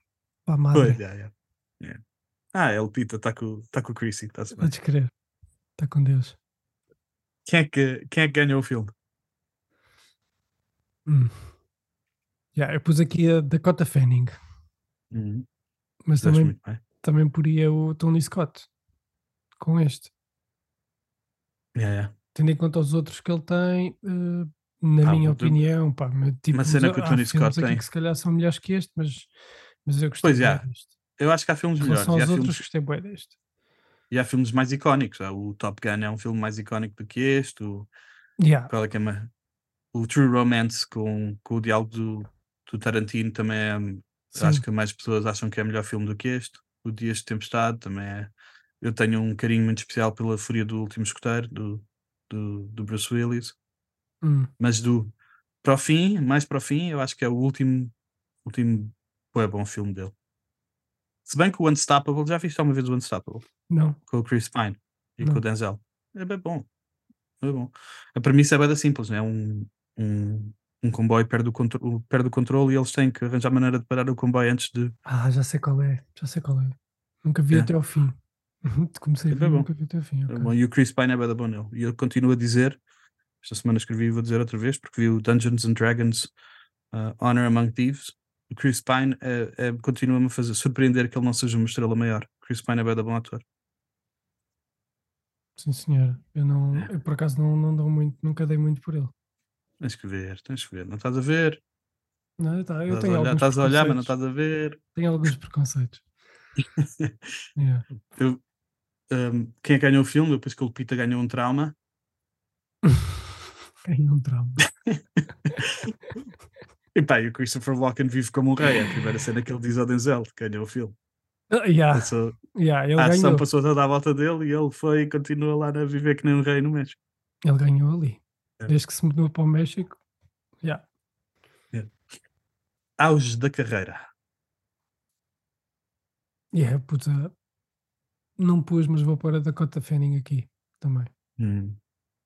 para a madre. Yeah, yeah. Ah, El Pita está com, tá com o Chrissy, está-se bem. Podes crer. Está com Deus. Quem é, que, quem é que ganhou o filme? Hum. Yeah, eu pus aqui a Dakota Fanning, Uhum. mas também, bem. também poria o Tony Scott com este. Yeah, yeah. Tendo em conta os outros que ele tem, eh, na Pá, minha opinião, pá, tipo, cena que o Tony Scott tem. que se calhar são melhores que este, mas, mas eu gostei Pois, yeah. deste. Eu acho que há filmes melhores. há aos outros, filmes, gostei bué deste. E há filmes mais icónicos. Ah, O Top Gun é um filme mais icónico do que este. O, Yeah. qual é que é mais? O True Romance com, com o diálogo do, do Tarantino também é. Acho que mais pessoas acham que é melhor filme do que este. O Dias de Tempestade também é. Eu tenho um carinho muito especial pela Fúria do Último Escoteiro, do, do, do Bruce Willis. Hum. Mas do para o fim, mais para o fim, eu acho que é o último, último bué bom filme dele. Se bem que o Unstoppable, já viste alguma vez o Unstoppable? Não. Com o Chris Pine e com Não. o Denzel. É bem bom. É bem bom. A premissa é bem simples, né? um, um, um comboio perde o, contro perde o controle e eles têm que arranjar maneira de parar o comboio antes de. Ah, já sei qual é. Já sei qual é. Nunca vi É. até ao fim. Comecei a É ver, bem bom. nunca vi até ao fim. É ok. bom. E o Chris Pine é bem bom nele. E eu continuo a dizer, esta semana escrevi e vou dizer outra vez, porque vi o Dungeons and Dragons uh, Honor Among Thieves. O Chris Pine é, é- continua-me a fazer surpreender que ele não seja uma estrela maior. Chris Pine é bem bom ator. Sim, senhora. Eu não, É. eu por acaso não, não dou muito, nunca dei muito por ele. Tens que ver, tens que ver. Não estás a ver? Não, tá, eu Estás a tenho olhar, alguns estás a olhar mas não estás a ver. Tenho alguns preconceitos. Yeah. Eu, um, quem é ganhou o filme? Depois que o Pita ganhou um trauma. Ganhei um trauma. E pá, e o Christopher Walken vive como um rei. É a primeira cena que ele diz ao Denzel, ganhou o filme. Ah, yeah, Passou- yeah, a ação ganhou. passou toda à volta dele e ele foi e continua lá a viver que nem um rei no México. Ele ganhou ali. É. Desde que se mudou para o México. Yeah. Auge da carreira. Yeah, puta. Não pus, mas vou pôr a Dakota Fanning aqui também. Hum.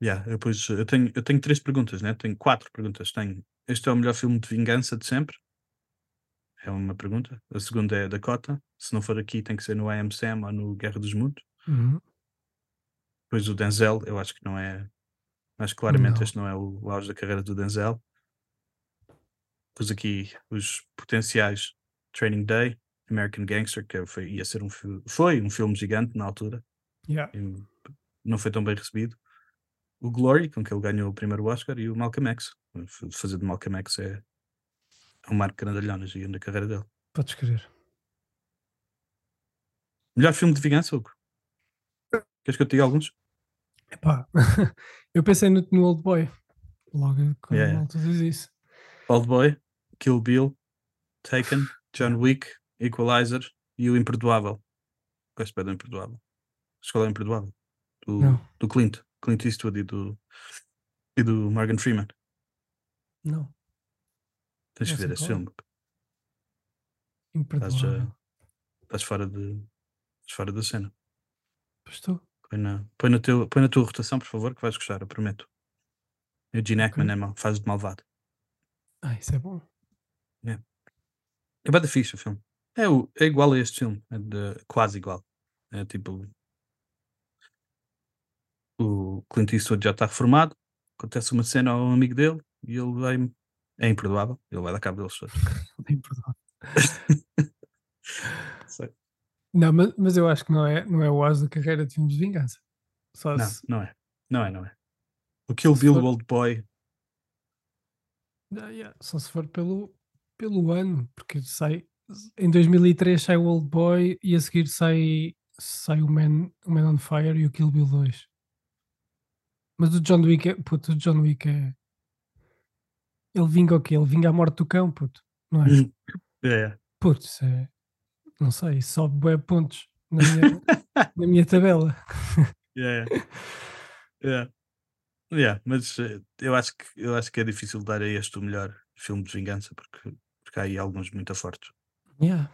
Yeah, eu, depois, eu, tenho, eu tenho três perguntas, né? tenho quatro perguntas. Tenho, este é o melhor filme de vingança de sempre? É uma pergunta. A segunda é Dakota. Se não for aqui, tem que ser no I Am Sam ou no Guerra dos Mundos. Uhum. Depois o Denzel, eu acho que não é. Acho que claramente Não. este não é o, o auge da carreira do Denzel. Depois aqui os potenciais Training Day, American Gangster, que foi, ia ser um foi um filme gigante na altura. Yeah. não foi tão bem recebido. O Glory, com que ele ganhou o primeiro Oscar, e o Malcolm X. Fazer de Malcolm X é, é um marco grandalhão gigante na carreira dele. Podes crer. Melhor filme de vingança, Hugo? Queres que eu te diga alguns? Epá, eu pensei no, no Old Boy. Logo quando Yeah, tu diz isso. Old Boy, Kill Bill, Taken, John Wick, Equalizer e o Imperdoável. Gosto bem do Imperdoável. Escola Imperdoável. Do, Não. do Clint. Clint Eastwood e do, e do Morgan Freeman. Não. Tens Não que ver sei esse qual é. filme. Imperdoável. Estás fora, de, estás fora da cena. Pois estou. Põe na, põe, na teu, põe na tua rotação, por favor, que vais gostar, eu prometo. E o Gene Hackman é mau, faz de malvado. Ah, isso é bom. É bem fixe o filme. É, o, é igual a este filme, é de- quase igual. É tipo. O Clint Eastwood já está reformado, acontece uma cena a um amigo dele e ele vai. É imperdoável, ele vai dar cabo deles todos. Imperdoável. Sei. Não, mas, mas eu acho que não é, não é o auge da carreira de filmes de vingança. Só Não, se, não é. Não é, não é. O Kill Bill for- Old Boy. Ah, yeah, só se for pelo, pelo ano, porque sai em 2003 sai o Old Boy e a seguir sai, sai o, Man, o Man on Fire e o Kill Bill 2. Mas o John Wick é, puto, o John Wick é. Ele vinga o quê? Ele vinga a morte do cão, puto, não é? É. Puto, é. Não sei, sobe bué pontos na minha, na minha tabela. Yeah. Yeah. Yeah, mas eh, eu acho, que, eu acho que é difícil dar a este o melhor filme de vingança porque, porque há aí alguns muito fortes. Yeah.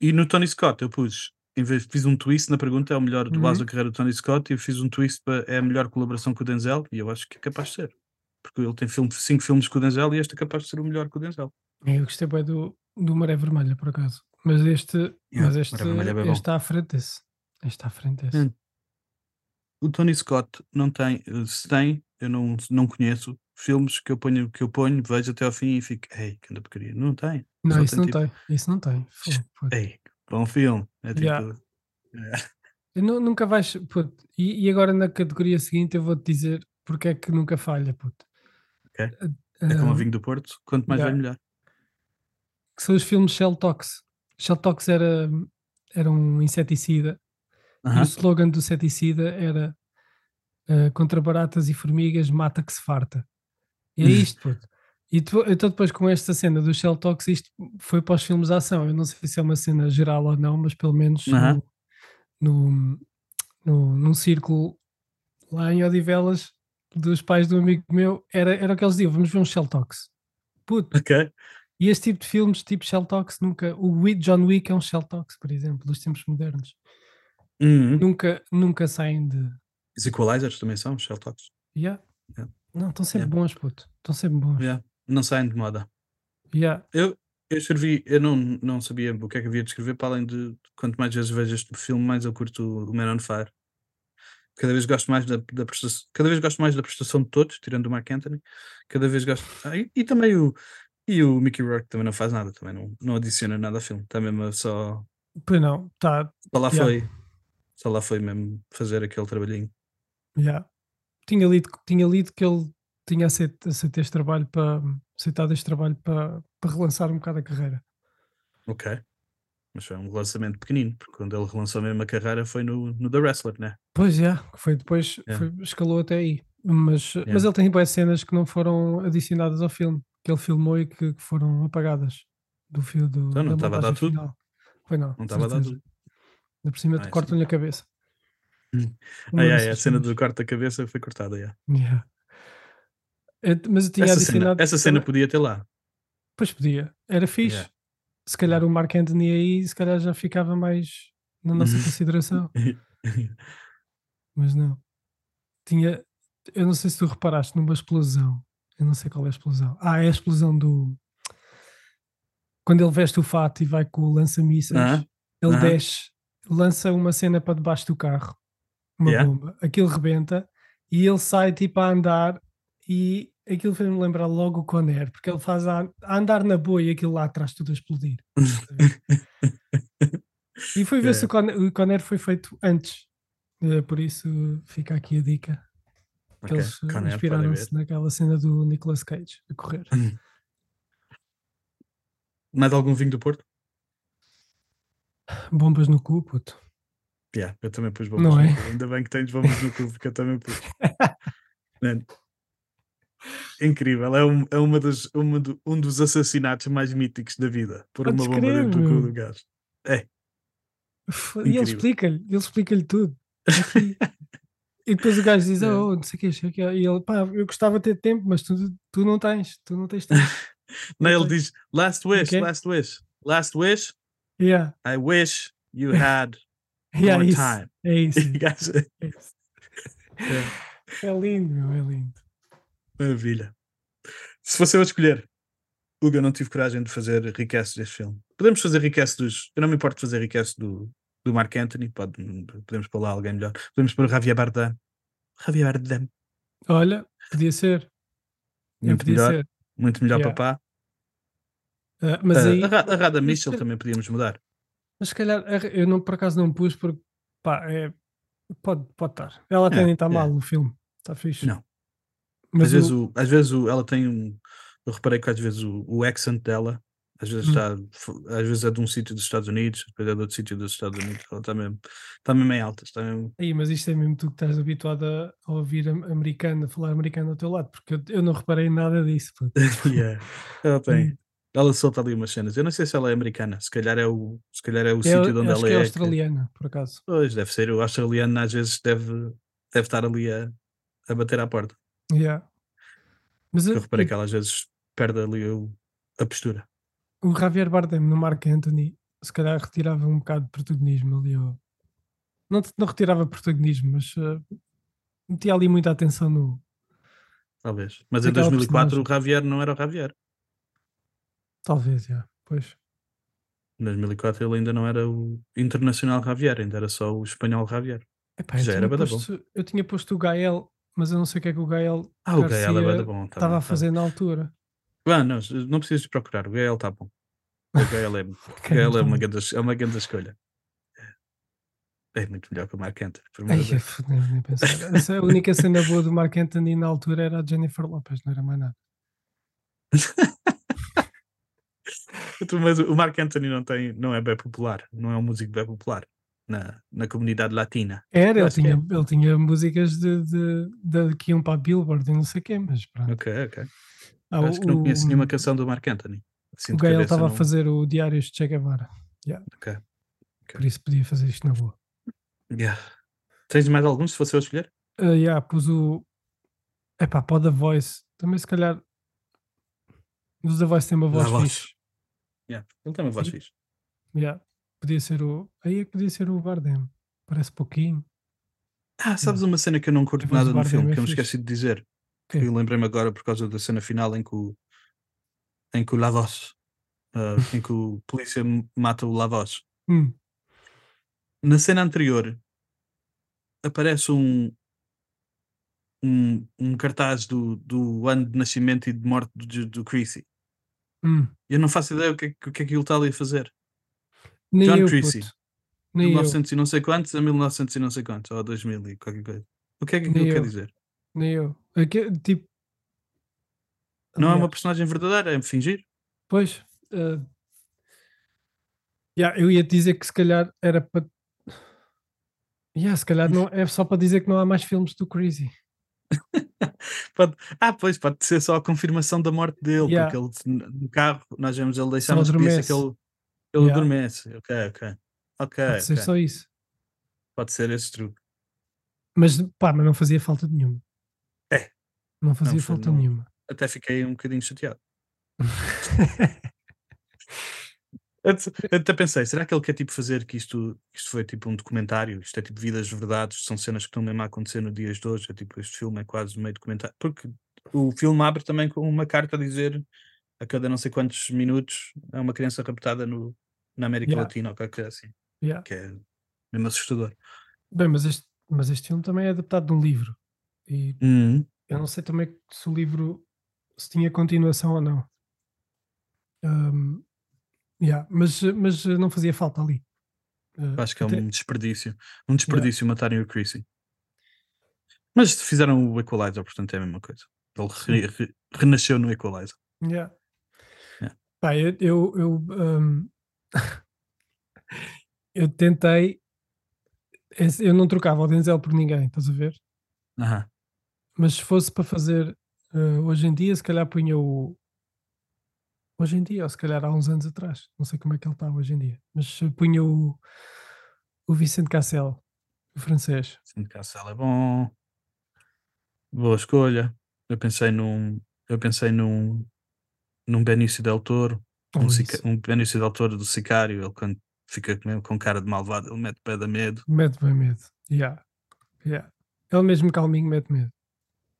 E no Tony Scott eu pus, em vez fiz um twist na pergunta, é o melhor do base Uhum. da carreira do Tony Scott, e eu fiz um twist para é a melhor colaboração com o Denzel, e eu acho que é capaz de ser. Porque ele tem filme, cinco filmes com o Denzel e este é capaz de ser o melhor com o Denzel. Eu gostei bem do, do Maré Vermelha, por acaso. Mas este, Yeah, mas este, é está à frente desse. Este está à frente desse. Hum. O Tony Scott não tem, se tem, eu não, não conheço filmes que eu ponho, que eu ponho, vejo até ao fim e fico, ei, que anda porcaria. Não tem. Não, Só isso não tipo, tem. Isso não tem. Ei, bom filme. É tipo, Yeah. é, nunca vais. puto, E, e agora na categoria seguinte eu vou-te dizer porque é que nunca falha, puto. Ah, é como ah, o vinho do Porto, quanto mais yeah. velho, melhor. que são os filmes Shell Tox. Shell Tox era, era um inseticida e Aham. o slogan do inseticida era ah, contra baratas e formigas mata que se farta. E é isto, puto. E tu- então depois com esta cena do Shell Tox isto foi para os filmes de ação. Eu não sei se é uma cena geral ou não, mas pelo menos Aham. no, no, no, num círculo lá em Odivelas dos pais do amigo meu era, era o que eles diziam, vamos ver um Shell Tox. Puto, Ok. e este tipo de filmes, tipo Shell Tox, nunca. O John Wick é um Shell Tox, por exemplo, dos tempos modernos. Uhum. Nunca, nunca saem de. Os Equalizers também são, Shell Talks. Yeah. Yeah. Não, estão sempre Yeah. bons, puto. Estão sempre bons. Yeah. Não saem de moda. Yeah. Eu, eu escrevi, eu não, não sabia o que é que havia de escrever, para além de quanto mais vezes vejo este filme, mais eu curto o Man on Fire. Cada vez gosto mais da, da prestação, cada vez gosto mais da prestação de todos, tirando o Mark Anthony. Cada vez gosto. Ah, e, e também o e o Mickey Rourke também não faz nada, também não, não adiciona nada ao filme. Está mesmo só, Pois não, tá. só lá Yeah. foi, só lá foi mesmo fazer aquele trabalhinho. Yeah. Tinha, lido, tinha lido que ele tinha aceito, aceito este trabalho para aceitado este trabalho para, para relançar um bocado a carreira. Ok. Mas foi um lançamento pequenino, porque quando ele relançou mesmo a carreira foi no, no The Wrestler, né? Pois que foi depois, Yeah. foi- escalou até aí. Mas, mas Yeah. ele tem boas cenas que não foram adicionadas ao filme, que ele filmou e que, que foram apagadas do fio do, Então não estava a dar montagem tudo? final. Foi não, Não estava a dar tudo. Ainda por cima Ah, cortam-lhe a cabeça. Ah, dessas yeah, a cena do corte da cabeça foi cortada. yeah. Yeah. Eu- Mas eu tinha Essa, cena, adicionado. essa cena podia ter lá. Pois podia, era fixe. Yeah. Se calhar o Mark Anthony aí, se calhar já ficava mais na nossa Uhum. consideração, mas não. Tinha, eu não sei se tu reparaste numa explosão. Eu não sei qual é a explosão. Ah, é a explosão do. Quando ele veste o fato e vai com o lança-mísseis, Aham, ele aham. desce, lança uma cena para debaixo do carro, uma Yeah. bomba, aquilo rebenta e ele sai tipo a andar e aquilo fez-me lembrar logo o Conner, porque ele faz a, a andar na boa e aquilo lá atrás tudo a explodir. E fui ver Yeah, se o Conner, o Conner foi feito antes, Eh, por isso fica aqui a dica. Que Ok, eles eh, inspiraram-se naquela cena do Nicolas Cage a correr. Mais algum vinho do Porto? Bombas no cu, puto. Yeah, eu também pus bombas Não no é? cu. Ainda bem que tens bombas no cu, porque eu também pus. Mano, Incrível, é, um, é uma das, uma do- um dos assassinatos mais míticos da vida. Por Podes uma bomba crer, dentro do cu do gajo. É, E ele explica-lhe, ele explica-lhe tudo. E depois o gajo diz: É. Oh, não sei o que, não sei o quê." E ele, pá, eu gostava de ter tempo, mas tu, tu não tens, tu não tens tempo. Não, ele Ok. diz last wish, Ok. last wish, last wish. yeah, I wish you had yeah, more time. é isso. É isso. É lindo, meu, é lindo. Maravilha. Se fosse eu a escolher, Hugo, eu não tive coragem de fazer recast deste filme. Podemos fazer recast dos. Eu não me importo de fazer recast do, do Mark Anthony. Pode, podemos pôr lá alguém melhor. Podemos pôr o Javier Bardem. Javier Bardem. Olha, podia ser. Muito podia melhor. ser. Muito melhor Yeah. papá. Ah, mas Ah, aí, a, Ra- a Rada Mitchell se- também podíamos mudar. mas se calhar eu não, por acaso não pus porque pá, é, pode, pode estar. Ela até É, nem está é. mal no filme, está fixe. Não. Mas às, vezes o- o, às vezes o, ela tem um. Eu reparei que às vezes o, o accent dela, às vezes, Hum. está, às vezes é de um sítio dos Estados Unidos, depois é de outro sítio dos Estados Unidos. Ela está mesmo, está mesmo em alta. Está mesmo, Aí, mas isto é mesmo tu que estás habituado a, ouvir am- americano, a falar americano ao teu lado, porque eu, eu não reparei nada disso. Yeah. Ela tem. Hum. Ela solta ali umas cenas. Eu não sei se ela é americana, se calhar é o, se calhar é o É, sítio de onde acho ela que é é. australiana, por acaso. Pois, deve ser. O australiano às vezes deve, deve estar ali a, a bater à porta. Yeah. Mas Eu eu, reparei eu- que ela às vezes perde ali o- a postura. o Javier Bardem no Mark Anthony, se calhar retirava um bocado de protagonismo ali. Ou... Não, não retirava protagonismo, mas uh, metia ali muita atenção no. Talvez. Mas em Naquela 2004 personagem. o Javier não era o Javier. Talvez, já. Pois. Em 2004 ele ainda não era o internacional Javier, ainda era só o espanhol Javier. Epá, Já era da bom. posto, eu tinha posto o Gael, mas eu não sei o que é que o Gael Ah, o Gael é Garcia bom. tá estava a tá fazer na altura. Ah, não, não precisas procurar. O Gael está bom. O Gael é, o Gael é, uma grande, é uma grande escolha. É muito melhor que o Mark Anthony. por Ai. Essa- a única cena boa do Mark Anthony na altura era a Jennifer Lopez, não era mais nada. Mas o Mark Anthony não, tem, não é bem popular. Não é um músico bem popular na, na comunidade latina. Era, ele tinha, é. ele tinha músicas de, de, de- que iam para a Billboard e não sei o quê, mas pronto. Ok, ok. Ah, Acho que não o- conheço nenhuma canção do Mark Anthony. Assim O Gael estava a não- fazer o Diários de Che Guevara, Ok. por isso podia fazer isto na boa. Yeah. Tens mais algum se fosse eu escolher? Ah, yeah, pus o. Epá, o The Voice. Também se calhar. Os The Voice têm uma voz, A voz. fixe. Yeah. Ele tem uma voz fixe. Yeah. Podia ser o. Aí é que podia ser o Bardem. Parece pouquinho. Ah, sabes uma cena que eu não curto nada no filme, é que eu me esqueci de dizer. Quê? Eu lembrei-me agora por causa da cena final em que o, em que o Lavos, ah, em que o polícia mata o Lavos. Hum, Na cena anterior aparece um, um, um cartaz do, do ano de nascimento e de morte do, do Creasy. hum. Eu não faço ideia o que, é que- o que é que ele está ali a fazer. Nem John eu, Creasy. Nem eu. 1900 e não sei quantos a 1900 e não sei quantos, ou 2000 e qualquer coisa. O que é que Nem aquilo quer eu. dizer? Nem eu. Aque- tipo. Não é uma personagem verdadeira, é fingir. Pois. ah, yeah, eu ia dizer que se calhar era para. Yeah, se calhar não, é só para dizer que não há mais filmes do Crazy. Pode- Ah, pois, pode ser só a confirmação da morte dele, Yeah. porque ele no carro nós vemos ele deixar polícia adormece. que ele, ele Yeah. adormece. Ok, ok. Ok, Pode ser ok. só isso. Pode ser esse truque. Mas pá, mas não fazia falta nenhuma. É. Não fazia Não falta não- nenhuma. Até fiquei um bocadinho chateado. Até pensei, será que ele quer tipo fazer que isto, isto foi tipo um documentário? Isto é tipo vidas verdades, são cenas que estão mesmo a acontecer no dias de hoje. É tipo, este filme é quase meio documentário. Porque o filme abre também com uma carta a dizer a cada não sei quantos minutos é uma criança raptada no, na América Yeah. Latina ou qualquer coisa assim. Yeah. Que é mesmo assustador. Bem, mas este, mas este filme também é adaptado de um livro. E Uhum. eu não sei também se o livro se tinha continuação ou não. Ahm, yeah, mas, mas não fazia falta ali. Ah, Acho que é até- um desperdício. Um desperdício matarem o Creasy. Mas fizeram o Equalizer, portanto é a mesma coisa. Ele re- re- renasceu no Equalizer. Yeah. Pá, eu, eu, eu, ahm, eu tentei. esse- Eu não trocava o Denzel por ninguém, estás a ver? Mas se fosse para fazer ah, hoje em dia, se calhar punha o. Hoje em dia, ou se calhar há uns anos atrás, não sei como é que ele está hoje em dia, mas punha o, o Vicente Cassel, o francês. Cinto Cassel é bom. Boa escolha. Eu pensei num. Eu pensei num. Num Benício Del Toro. Ou Um, sica- um Benício Del Toro do Sicário. Ele quando fica mesmo com cara de malvado, ele mete pé da medo. Mete bem medo. Yeah. Yeah. Ele mesmo calminho mete medo.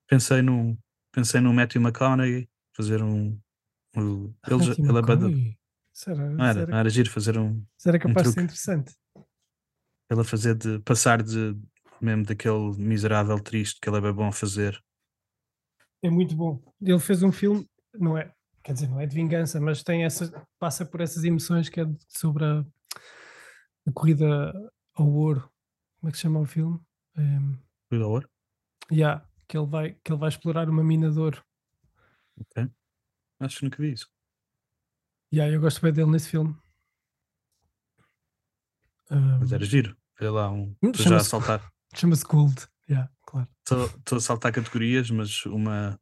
Pensei num. Pensei num Matthew McConaughey. Fazer um. um- ele, já- Matthew ele é. Será, Não era, não era giro fazer um. será capaz de ser interessante? Ele a fazer de. Passar de. Mesmo daquele miserável triste que ele é bem bom a fazer. É muito bom. Ele fez um filme, não é, quer dizer, não é de vingança, mas tem essa, passa por essas emoções que é sobre a, a corrida ao ouro. Como é que se chama o filme? Um, Cuida ao ouro. yeah, que ele vai que ele vai explorar uma mina de ouro. Ok. Acho que nunca vi isso. Yeah, eu gosto bem dele nesse filme. Mas Um, era giro. Olha lá, um. Hum, já a saltar. Chama-se Gold. Yeah, claro. Estou a saltar categorias, mas uma,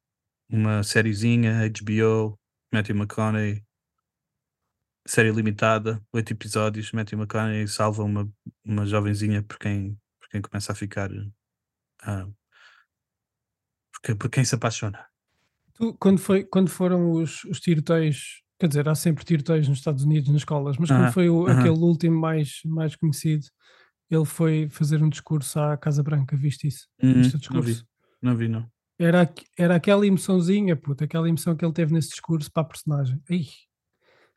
uma sériezinha, HBO, Matthew McConaughey, série limitada, oito episódios, Matthew McConaughey salva uma, uma jovenzinha por quem, por quem começa a ficar. ah, por, quem, por quem se apaixona. Tu, quando, foi, quando foram os, os tiroteios Quer dizer, há sempre tiroteios nos Estados Unidos, nas escolas, mas como Aham, foi o- aham. aquele último mais, mais conhecido, ele foi fazer um discurso à Casa Branca, viste isso? Uhum, Viste o não vi, discurso? não vi, não. Era, era aquela emoçãozinha, puta, aquela emoção que ele teve nesse discurso para a personagem. Ih,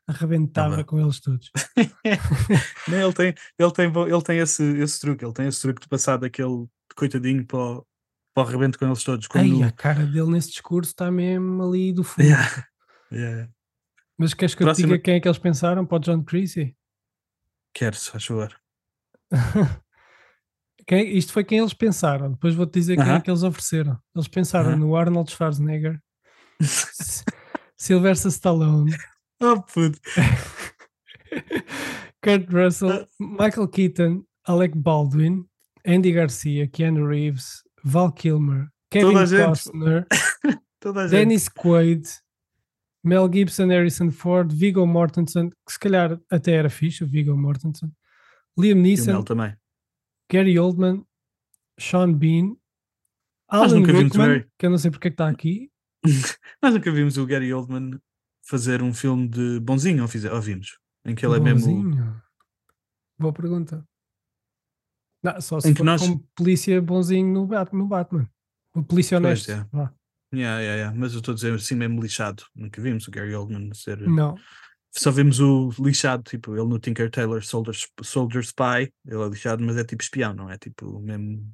arrebentava com eles todos. Não, ele tem, ele tem, ele tem esse, esse truque, ele tem esse truque de passar daquele coitadinho para o, para o rebento com eles todos. Como Ai, no- a cara dele nesse discurso está mesmo ali do fundo. Yeah. Yeah. Mas queres que eu Próxima- diga quem é que eles pensaram para o John Creasy? Queres, faz favor. Quem- isto foi quem eles pensaram. Depois vou-te dizer quem é que eles ofereceram. Eles pensaram Aham. no Arnold Schwarzenegger, Sylvester Stallone, Oh, puto. Kurt Ah. Russell, Michael Keaton, Alec Baldwin, Andy Garcia, Keanu Reeves, Val Kilmer, Kevin. Costner. Dennis Quaid, Mel Gibson, Harrison Ford, Viggo Mortensen, que se calhar até era fixe, o Viggo Mortensen, Liam Neeson, também. Gary Oldman, Sean Bean, Alan nunca Rickman, que eu não sei porque é que está aqui, Nós nunca vimos o Gary Oldman fazer um filme de bonzinho, ou, vimos? Em que ele é mesmo. bonzinho. Boa pergunta. Não, só se Em for nós- como polícia bonzinho no Batman. No Batman. O polícia Pois honesto. é. vá. Yeah, yeah, yeah. Mas eu estou a dizer assim mesmo lixado. Nunca vimos o Gary Oldman ser. Não. Só vimos o lixado, tipo, ele no Tinker Tailor Soldier, Soldier Spy, ele é lixado, mas é tipo espião, não é? Tipo, mesmo.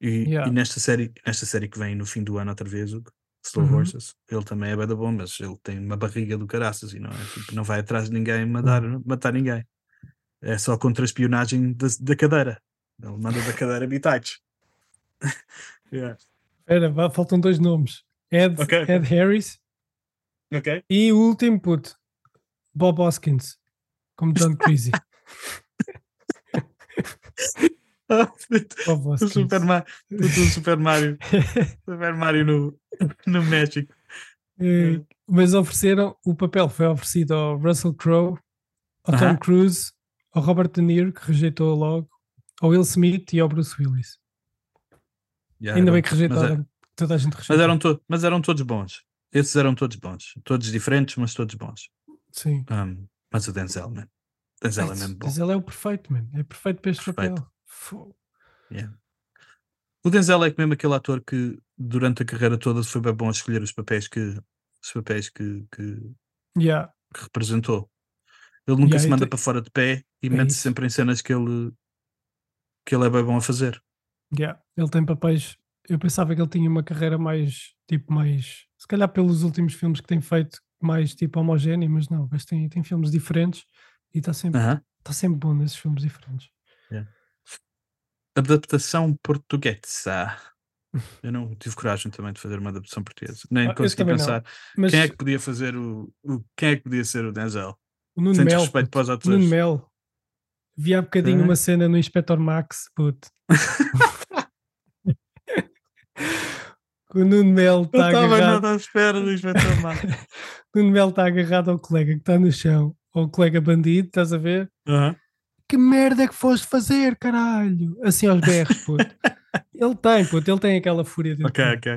E, Yeah. e nesta série, nesta série que vem no fim do ano outra vez, o Slow Uhum. Horses, ele também é bem da bom, mas ele tem uma barriga do caraças e não é? Tipo, não vai atrás de ninguém matar, Uhum. matar ninguém. É só contra a espionagem da, da cadeira. Ele manda da cadeira bitites. yeah. Espera, faltam dois nomes. Ed, Ok, ok. Ed Harris Ok? e o último puto. Bob Hoskins. Como John Creasy. Bob o Hoskins. Super Mario, o Super Mario, Super Mario no, no México. Eh, Mas ofereceram, o papel foi oferecido ao Russell Crowe, ao Aham. Tom Cruise, ao Robert De Niro, que rejeitou logo, ao Will Smith e ao Bruce Willis. Yeah, Ainda bem que mas, é- rejeitaram. Toda a gente rejeitou. mas eram to- mas eram todos bons. Esses eram todos bons. Todos diferentes, mas todos bons. Sim. Um, mas o Denzel, man. Denzel é mesmo bom. Ele é o perfeito, mano. É perfeito para este Perfeito. papel. Yeah. O Denzel é mesmo aquele ator que durante a carreira toda foi bem bom a escolher os papéis que, os papéis que, que, Yeah. que representou. Ele nunca Yeah, se manda te- para fora de pé e É mete-se sempre em cenas que ele, que ele é bem bom a fazer. Yeah. Ele tem papéis. Eu pensava que ele tinha uma carreira mais, tipo, mais. Se calhar pelos últimos filmes que tem feito, mais tipo homogéneo, mas não. Mas tem, tem filmes diferentes e está sempre, Aham. tá sempre bom nesses filmes diferentes. Adaptação portuguesa. Eu não tive coragem também de fazer uma adaptação portuguesa. Nem Ah, consegui pensar Mas quem é que podia fazer o, o- Quem é que podia ser o Denzel? o Nuno Sem Mel. respeito puto, para os Nuno atores. Mel. Vi há bocadinho É? uma cena no Inspector Max, puto. o Nuno Mel Não está estava agarrado. nada à espera. O Nuno Mel está agarrado ao colega que está no chão, ao colega bandido, estás a ver? Aham. Que merda é que foste fazer, caralho? Assim aos berros, puto. ele tem, puto, ele tem aquela fúria dentro. Ok, dele. ok.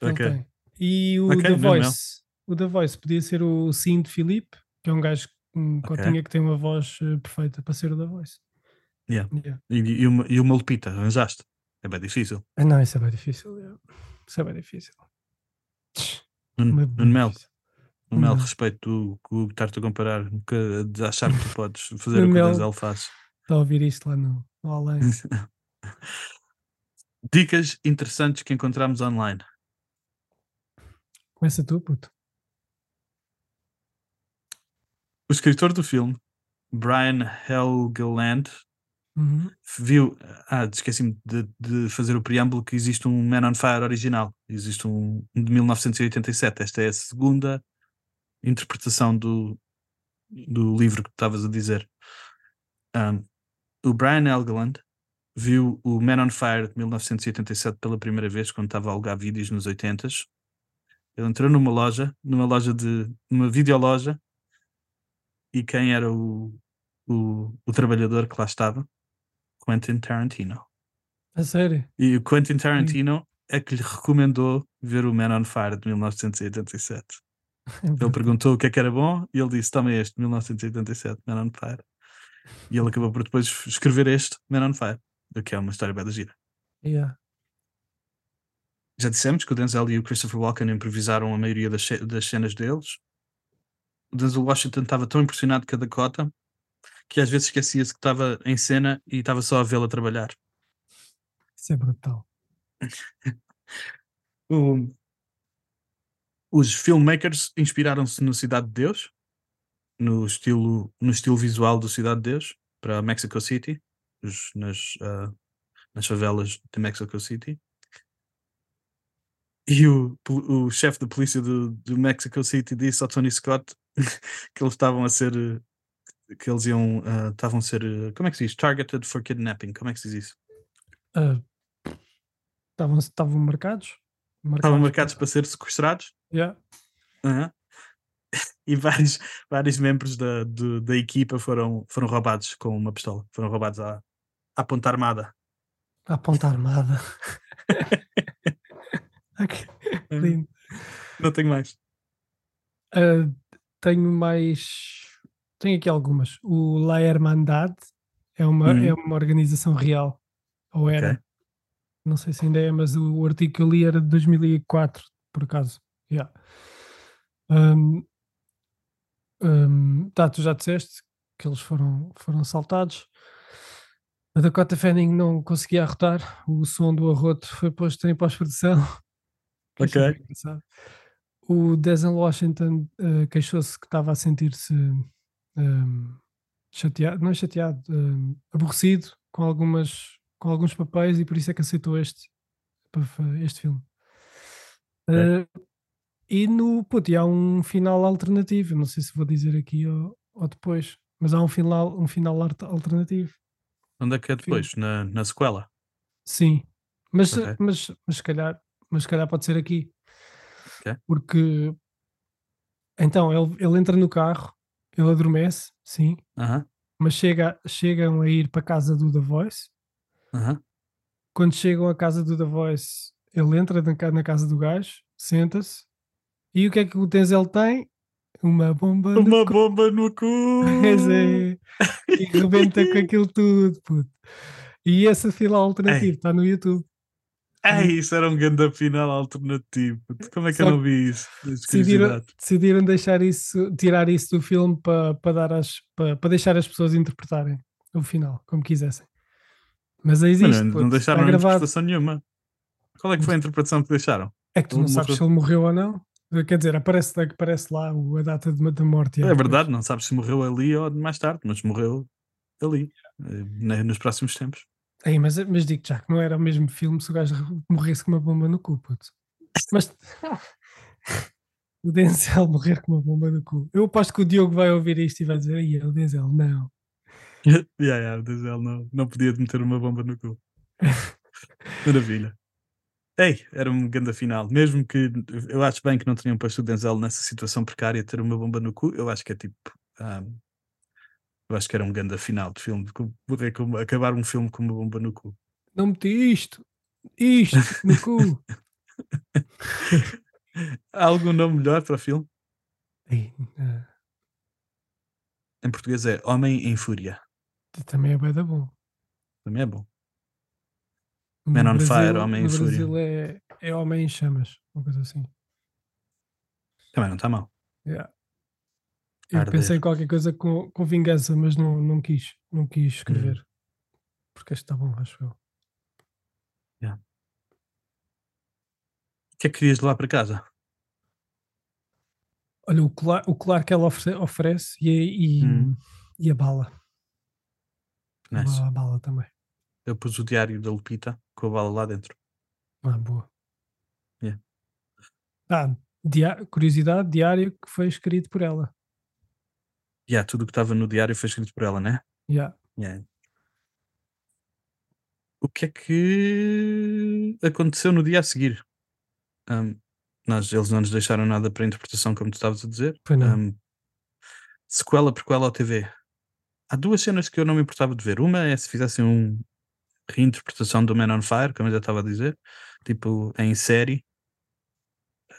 Ele ok. tem. E o Ok, The. Voice, o The Voice podia ser o Sim de Filipe, que é um gajo com Ok. cotinha que tem uma voz eh, perfeita para ser o The Voice. Yeah. Yeah. E, e, uma, e uma Lupita, arranjaste? É bem difícil. Ah, não, isso é bem difícil. yeah. Isso é bem difícil. Nuno Mel. Nuno Mel, respeito o que estar-te a comparar, que, de achar que tu podes fazer o que o. Denzel faz. Está a ouvir isto lá no, no além. Dicas interessantes que encontramos online. Começa tu, puto. O escritor do filme, Brian Helgeland, Uhum. viu. Ah, esqueci-me de, de fazer o preâmbulo que existe um Man on Fire original. Existe um, de 1987. Esta é a segunda interpretação do, do livro que estavas a dizer. Um, o Brian Helgeland viu o Man on Fire de 1987 pela primeira vez quando estava a alugar vídeos nos 80s. Ele entrou numa loja, numa loja de. numa videoloja, e quem era o, o, o trabalhador que lá estava? Quentin Tarantino. A sério? E o Quentin Tarantino é que lhe recomendou ver o Man on Fire de 1987. Ele perguntou o que é que era bom e ele disse: Toma este, 1987, Man on Fire. E ele acabou por depois escrever este, Man on Fire, que é uma história bem da gira. Yeah. Já dissemos que o Denzel e o Christopher Walken improvisaram a maioria das, das cenas deles. O Denzel Washington estava tão impressionado com a Dakota que às vezes esquecia-se que estava em cena e estava só a vê-la trabalhar. Isso é brutal. O- os filmmakers inspiraram-se no Cidade de Deus, no estilo, no estilo visual do Cidade de Deus, para Mexico City, os- nas, ah, nas favelas de Mexico City. E o, o chefe de polícia do, do Mexico City disse ao Tony Scott que eles estavam a ser. Que eles iam. ah, estavam a ser. como é que se diz? Targeted for kidnapping. Como é que se diz isso? Ah, Estavam estavam marcados? Estavam marcados para ser sequestrados. Yeah. Aham. E vários, vários membros da, do- da equipa foram, foram roubados com uma pistola. Foram roubados à, à ponta armada. À ponta armada. Ok, Uhum. Lindo. Não tenho mais. Ah, tenho mais. Tenho aqui algumas. O La Hermandad é uma, Uhum. é uma organização real. Ou era. Ok. Não sei se ainda é, mas o, artigo que eu li era de 2004, por acaso. Yeah. Um, um, tá, tu já disseste que eles foram, foram assaltados. A Dakota Fanning não conseguia arrotar. O som do arroto foi posto em pós-produção. achei Ok. O Denzel Washington eh, queixou-se que estava a sentir-se ehm, chateado, não é chateado, ehm, aborrecido com, algumas, com alguns papéis e por isso é que aceitou este, este filme. Eh, e no, puto, e há um final alternativo, não sei se vou dizer aqui ou, ou depois, mas há um final, um final alternativo. Onde é que é depois? Na, na sequela? Sim, mas, Ok. mas, mas, se calhar, mas se calhar pode ser aqui. Ok. Porque então ele, ele entra no carro, ele adormece, sim, Aham. mas chega, chegam a ir para a casa do The Voice. Aham. Quando chegam à casa do The Voice, ele entra na, ca- na casa do gajo, senta-se, e o que é que o Denzel tem? Uma bomba no Uma cu. bomba no cu! É. E rebenta com aquilo tudo, puto. E esse final alternativo está no YouTube. Ei, isso era um grande final alternativo. Como é que Só eu não vi isso? Decidiram, decidiram deixar isso, tirar isso do filme para, para, dar as, para, para deixar as pessoas interpretarem o final, como quisessem. Mas Mas existe, não, puto, não deixaram interpretação nenhuma. Qual é que foi a interpretação que deixaram? É que tu Ele não sabes morreu. se ele morreu ou não. Quer dizer, aparece, aparece lá a data de, da morte. É verdade, não sabes se morreu ali ou mais tarde, mas morreu ali, eh, nos próximos tempos. Ei, mas, mas digo já que não era o mesmo filme se o gajo morresse com uma bomba no cu, puto. Mas o Denzel morrer com uma bomba no cu. Eu aposto que o Diogo vai ouvir isto e vai dizer: Ai, o Denzel, não. yeah, yeah, o Denzel não, não podia meter uma bomba no cu. Maravilha. Ei, era um grande final. Mesmo que eu acho bem que não tenham posto o Denzel nessa situação precária de ter uma bomba no cu, eu acho que é tipo. ah, eu acho que era um grande final de filme. poder com- Acabar um filme com uma bomba no cu. Não meti isto, isto no cu. Há algum nome melhor para o filme? Ei, Em português é Homem em Fúria. também é bem da bom. Também é bom. No Man on Brasil- Fire, Homem em no Fúria. Brasil é, é Homem em Chamas, uma coisa assim. Também não está mal. Yeah. Eu Arder. pensei em qualquer coisa com, com vingança, mas não, não quis, não quis escrever. Porque este está bom, acho eu. O que é que querias levar para casa? Olha, o colar, o colar que ela oferece, oferece e, a- e, Hum. e a bala. Nice. A bala também. Eu pus o diário da Lupita com a bala lá dentro. Ah, boa. Yeah. Ah, dia- curiosidade, diário que foi escrito por ela. Yeah, tudo o que estava no diário foi escrito por ela, né? Yeah. Yeah. O que é que aconteceu no dia a seguir? Um, nós, eles não nos deixaram nada para interpretação, como tu estavas a dizer. Foi não. Um, sequela, prequela ao TV. Há duas cenas que eu não me importava de ver. Uma é se fizessem um reinterpretação do Man on Fire, como eu já estava a dizer, tipo em série.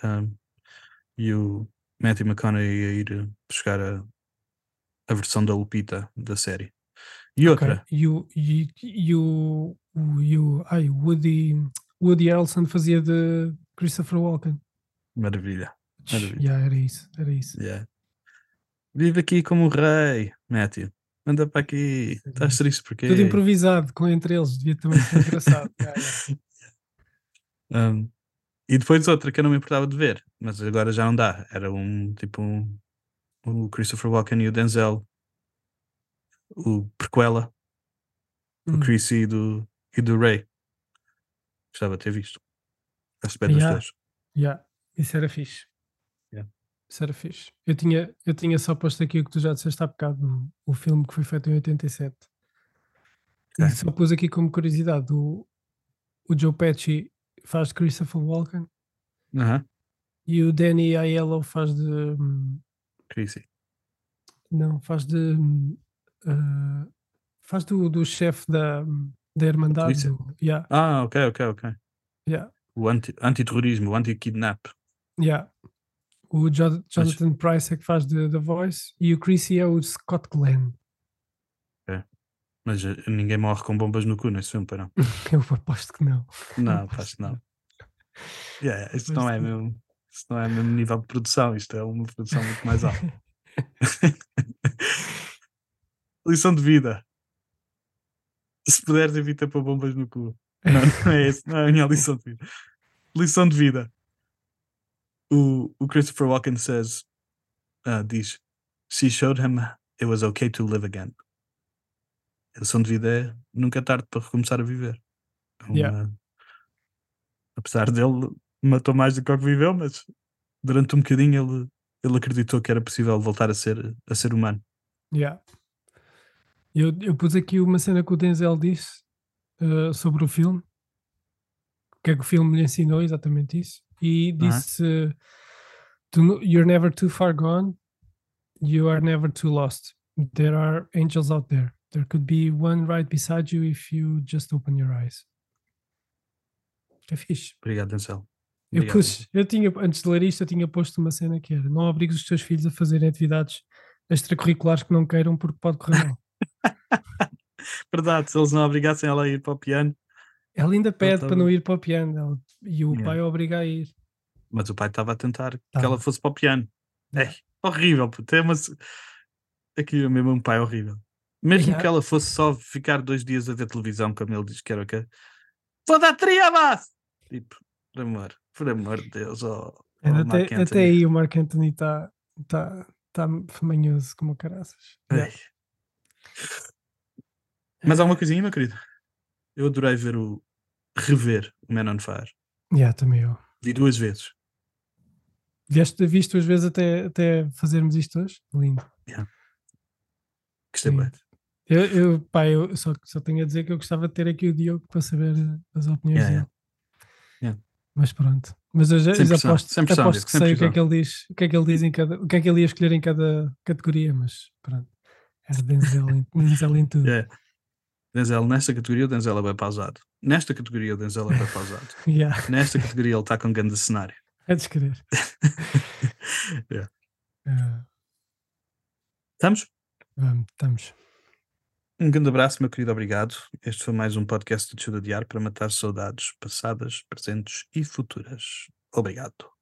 Um, e o, Matthew McConaughey a ir buscar a, a versão da Lupita da série. E outra, Ok. E o, e, e o, o, e o ai, o Woody, Woody Harrelson fazia de Christopher Walken. maravilha. Maravilha. Yeah, era isso, era isso. Yeah. Vive aqui como um rei, Matthew. Anda para aqui. Estás triste porque. Tudo improvisado com entre eles, devia também ser engraçado. Yeah, yeah. Um, e depois outra que eu não me importava de ver, mas agora já não dá. Era um tipo um, o Christopher Walken e o Denzel, o prequela, Hum. do Chris e do, e do Ray. Gostava de ter visto. Espera Yeah. dos dois. Yeah, isso era fixe. Yeah. Isso era fixe. Eu tinha, eu tinha só posto aqui o que tu já disseste há bocado, o, o filme que foi feito em 87. E Ok. só pus aqui como curiosidade: o, o Joe Pesci faz de Christopher Walken Aham, e o Danny Aiello faz de. Chrissy. Não, faz de. ah, faz do, do chefe da, da Irmandade. do- yeah, Ah, ok, ok, ok. yeah, O anti- antiterrorismo, o anti-kidnap. yeah. O Jo- Jonathan Price é que faz The Voice e o Chrissy é o Scott Glenn. Mas eh, ninguém morre com bombas no cu nesse filme, para não. Eu aposto que não. Não, aposto que que não. Yeah, isto não é mesmo. Isto não é mesmo nível de produção, isto é uma produção muito mais alta. Lição de vida. Se puderes, evita pôr bombas no cu. Não, não é esse, não é a minha lição de vida. Lição de vida. O, o Christopher Walken says, ah, diz: She showed him it was okay to live again. A lição de vida é nunca é tarde para recomeçar a viver. É uma- Yeah. Apesar dele, matou mais do que o que viveu, mas durante um bocadinho ele, ele acreditou que era possível voltar a ser, a ser humano. Yeah. Eu, eu pus aqui uma cena que o Denzel disse uh, sobre o filme. O que é que o filme lhe ensinou? Exatamente isso. E disse: uh, "To no- You're never too far gone. You are never too lost. There are angels out there. There could be one right beside you if you just open your eyes. É fixe. Obrigado, Denzel. Eu, pus, eu tinha, antes de ler isto, eu tinha posto uma cena que era: não obrigues os teus filhos a fazerem atividades extracurriculares que não queiram porque pode correr mal. Verdade, se eles não obrigassem ela a ir para o piano, Ela ainda pede para não ir para o piano ela- e o Yeah. pai a obriga a ir. mas o pai estava a tentar que Tava. ela fosse para o piano. É horrível, puto. É uma... Aqui é mesmo um pai horrível. Mesmo Yeah. que ela fosse só ficar dois dias a ver televisão, como ele diz que era o quê? Vou dar triabas! Tipo, amor, por amor de Deus, oh, oh, Ainda até, até aí o Mark Anthony está tá, tá manhoso como caraças. Yeah. Mas há uma coisinha, meu querido. Eu adorei ver o rever o Man on Fire. Yeah, também eu. Vi duas vezes. Vieste, viste duas vezes até, até fazermos isto hoje? Lindo. Gostei Sim. bem. Eu, eu, pá, eu só, só tenho a dizer que eu gostava de ter aqui o Diogo para saber as opiniões Yeah, dele. Yeah. Mas pronto. Mas eu já, aposto, aposto que sei o que é que ele diz, o que é que ele diz em cada, o que é que ele ia escolher em cada categoria, mas pronto. Era Denzel em, Denzel em tudo. Yeah. Denzel, nesta categoria o Denzel é bem pausado. Nesta categoria o Denzel é bem pausado. Yeah, Nesta categoria ele está com um grande cenário. é descrever. Yeah. Ah, Estamos? vamos, estamos. Um grande abraço, meu querido, obrigado. Este foi mais um podcast de Tio Diário para matar saudades passadas, presentes e futuras. Obrigado.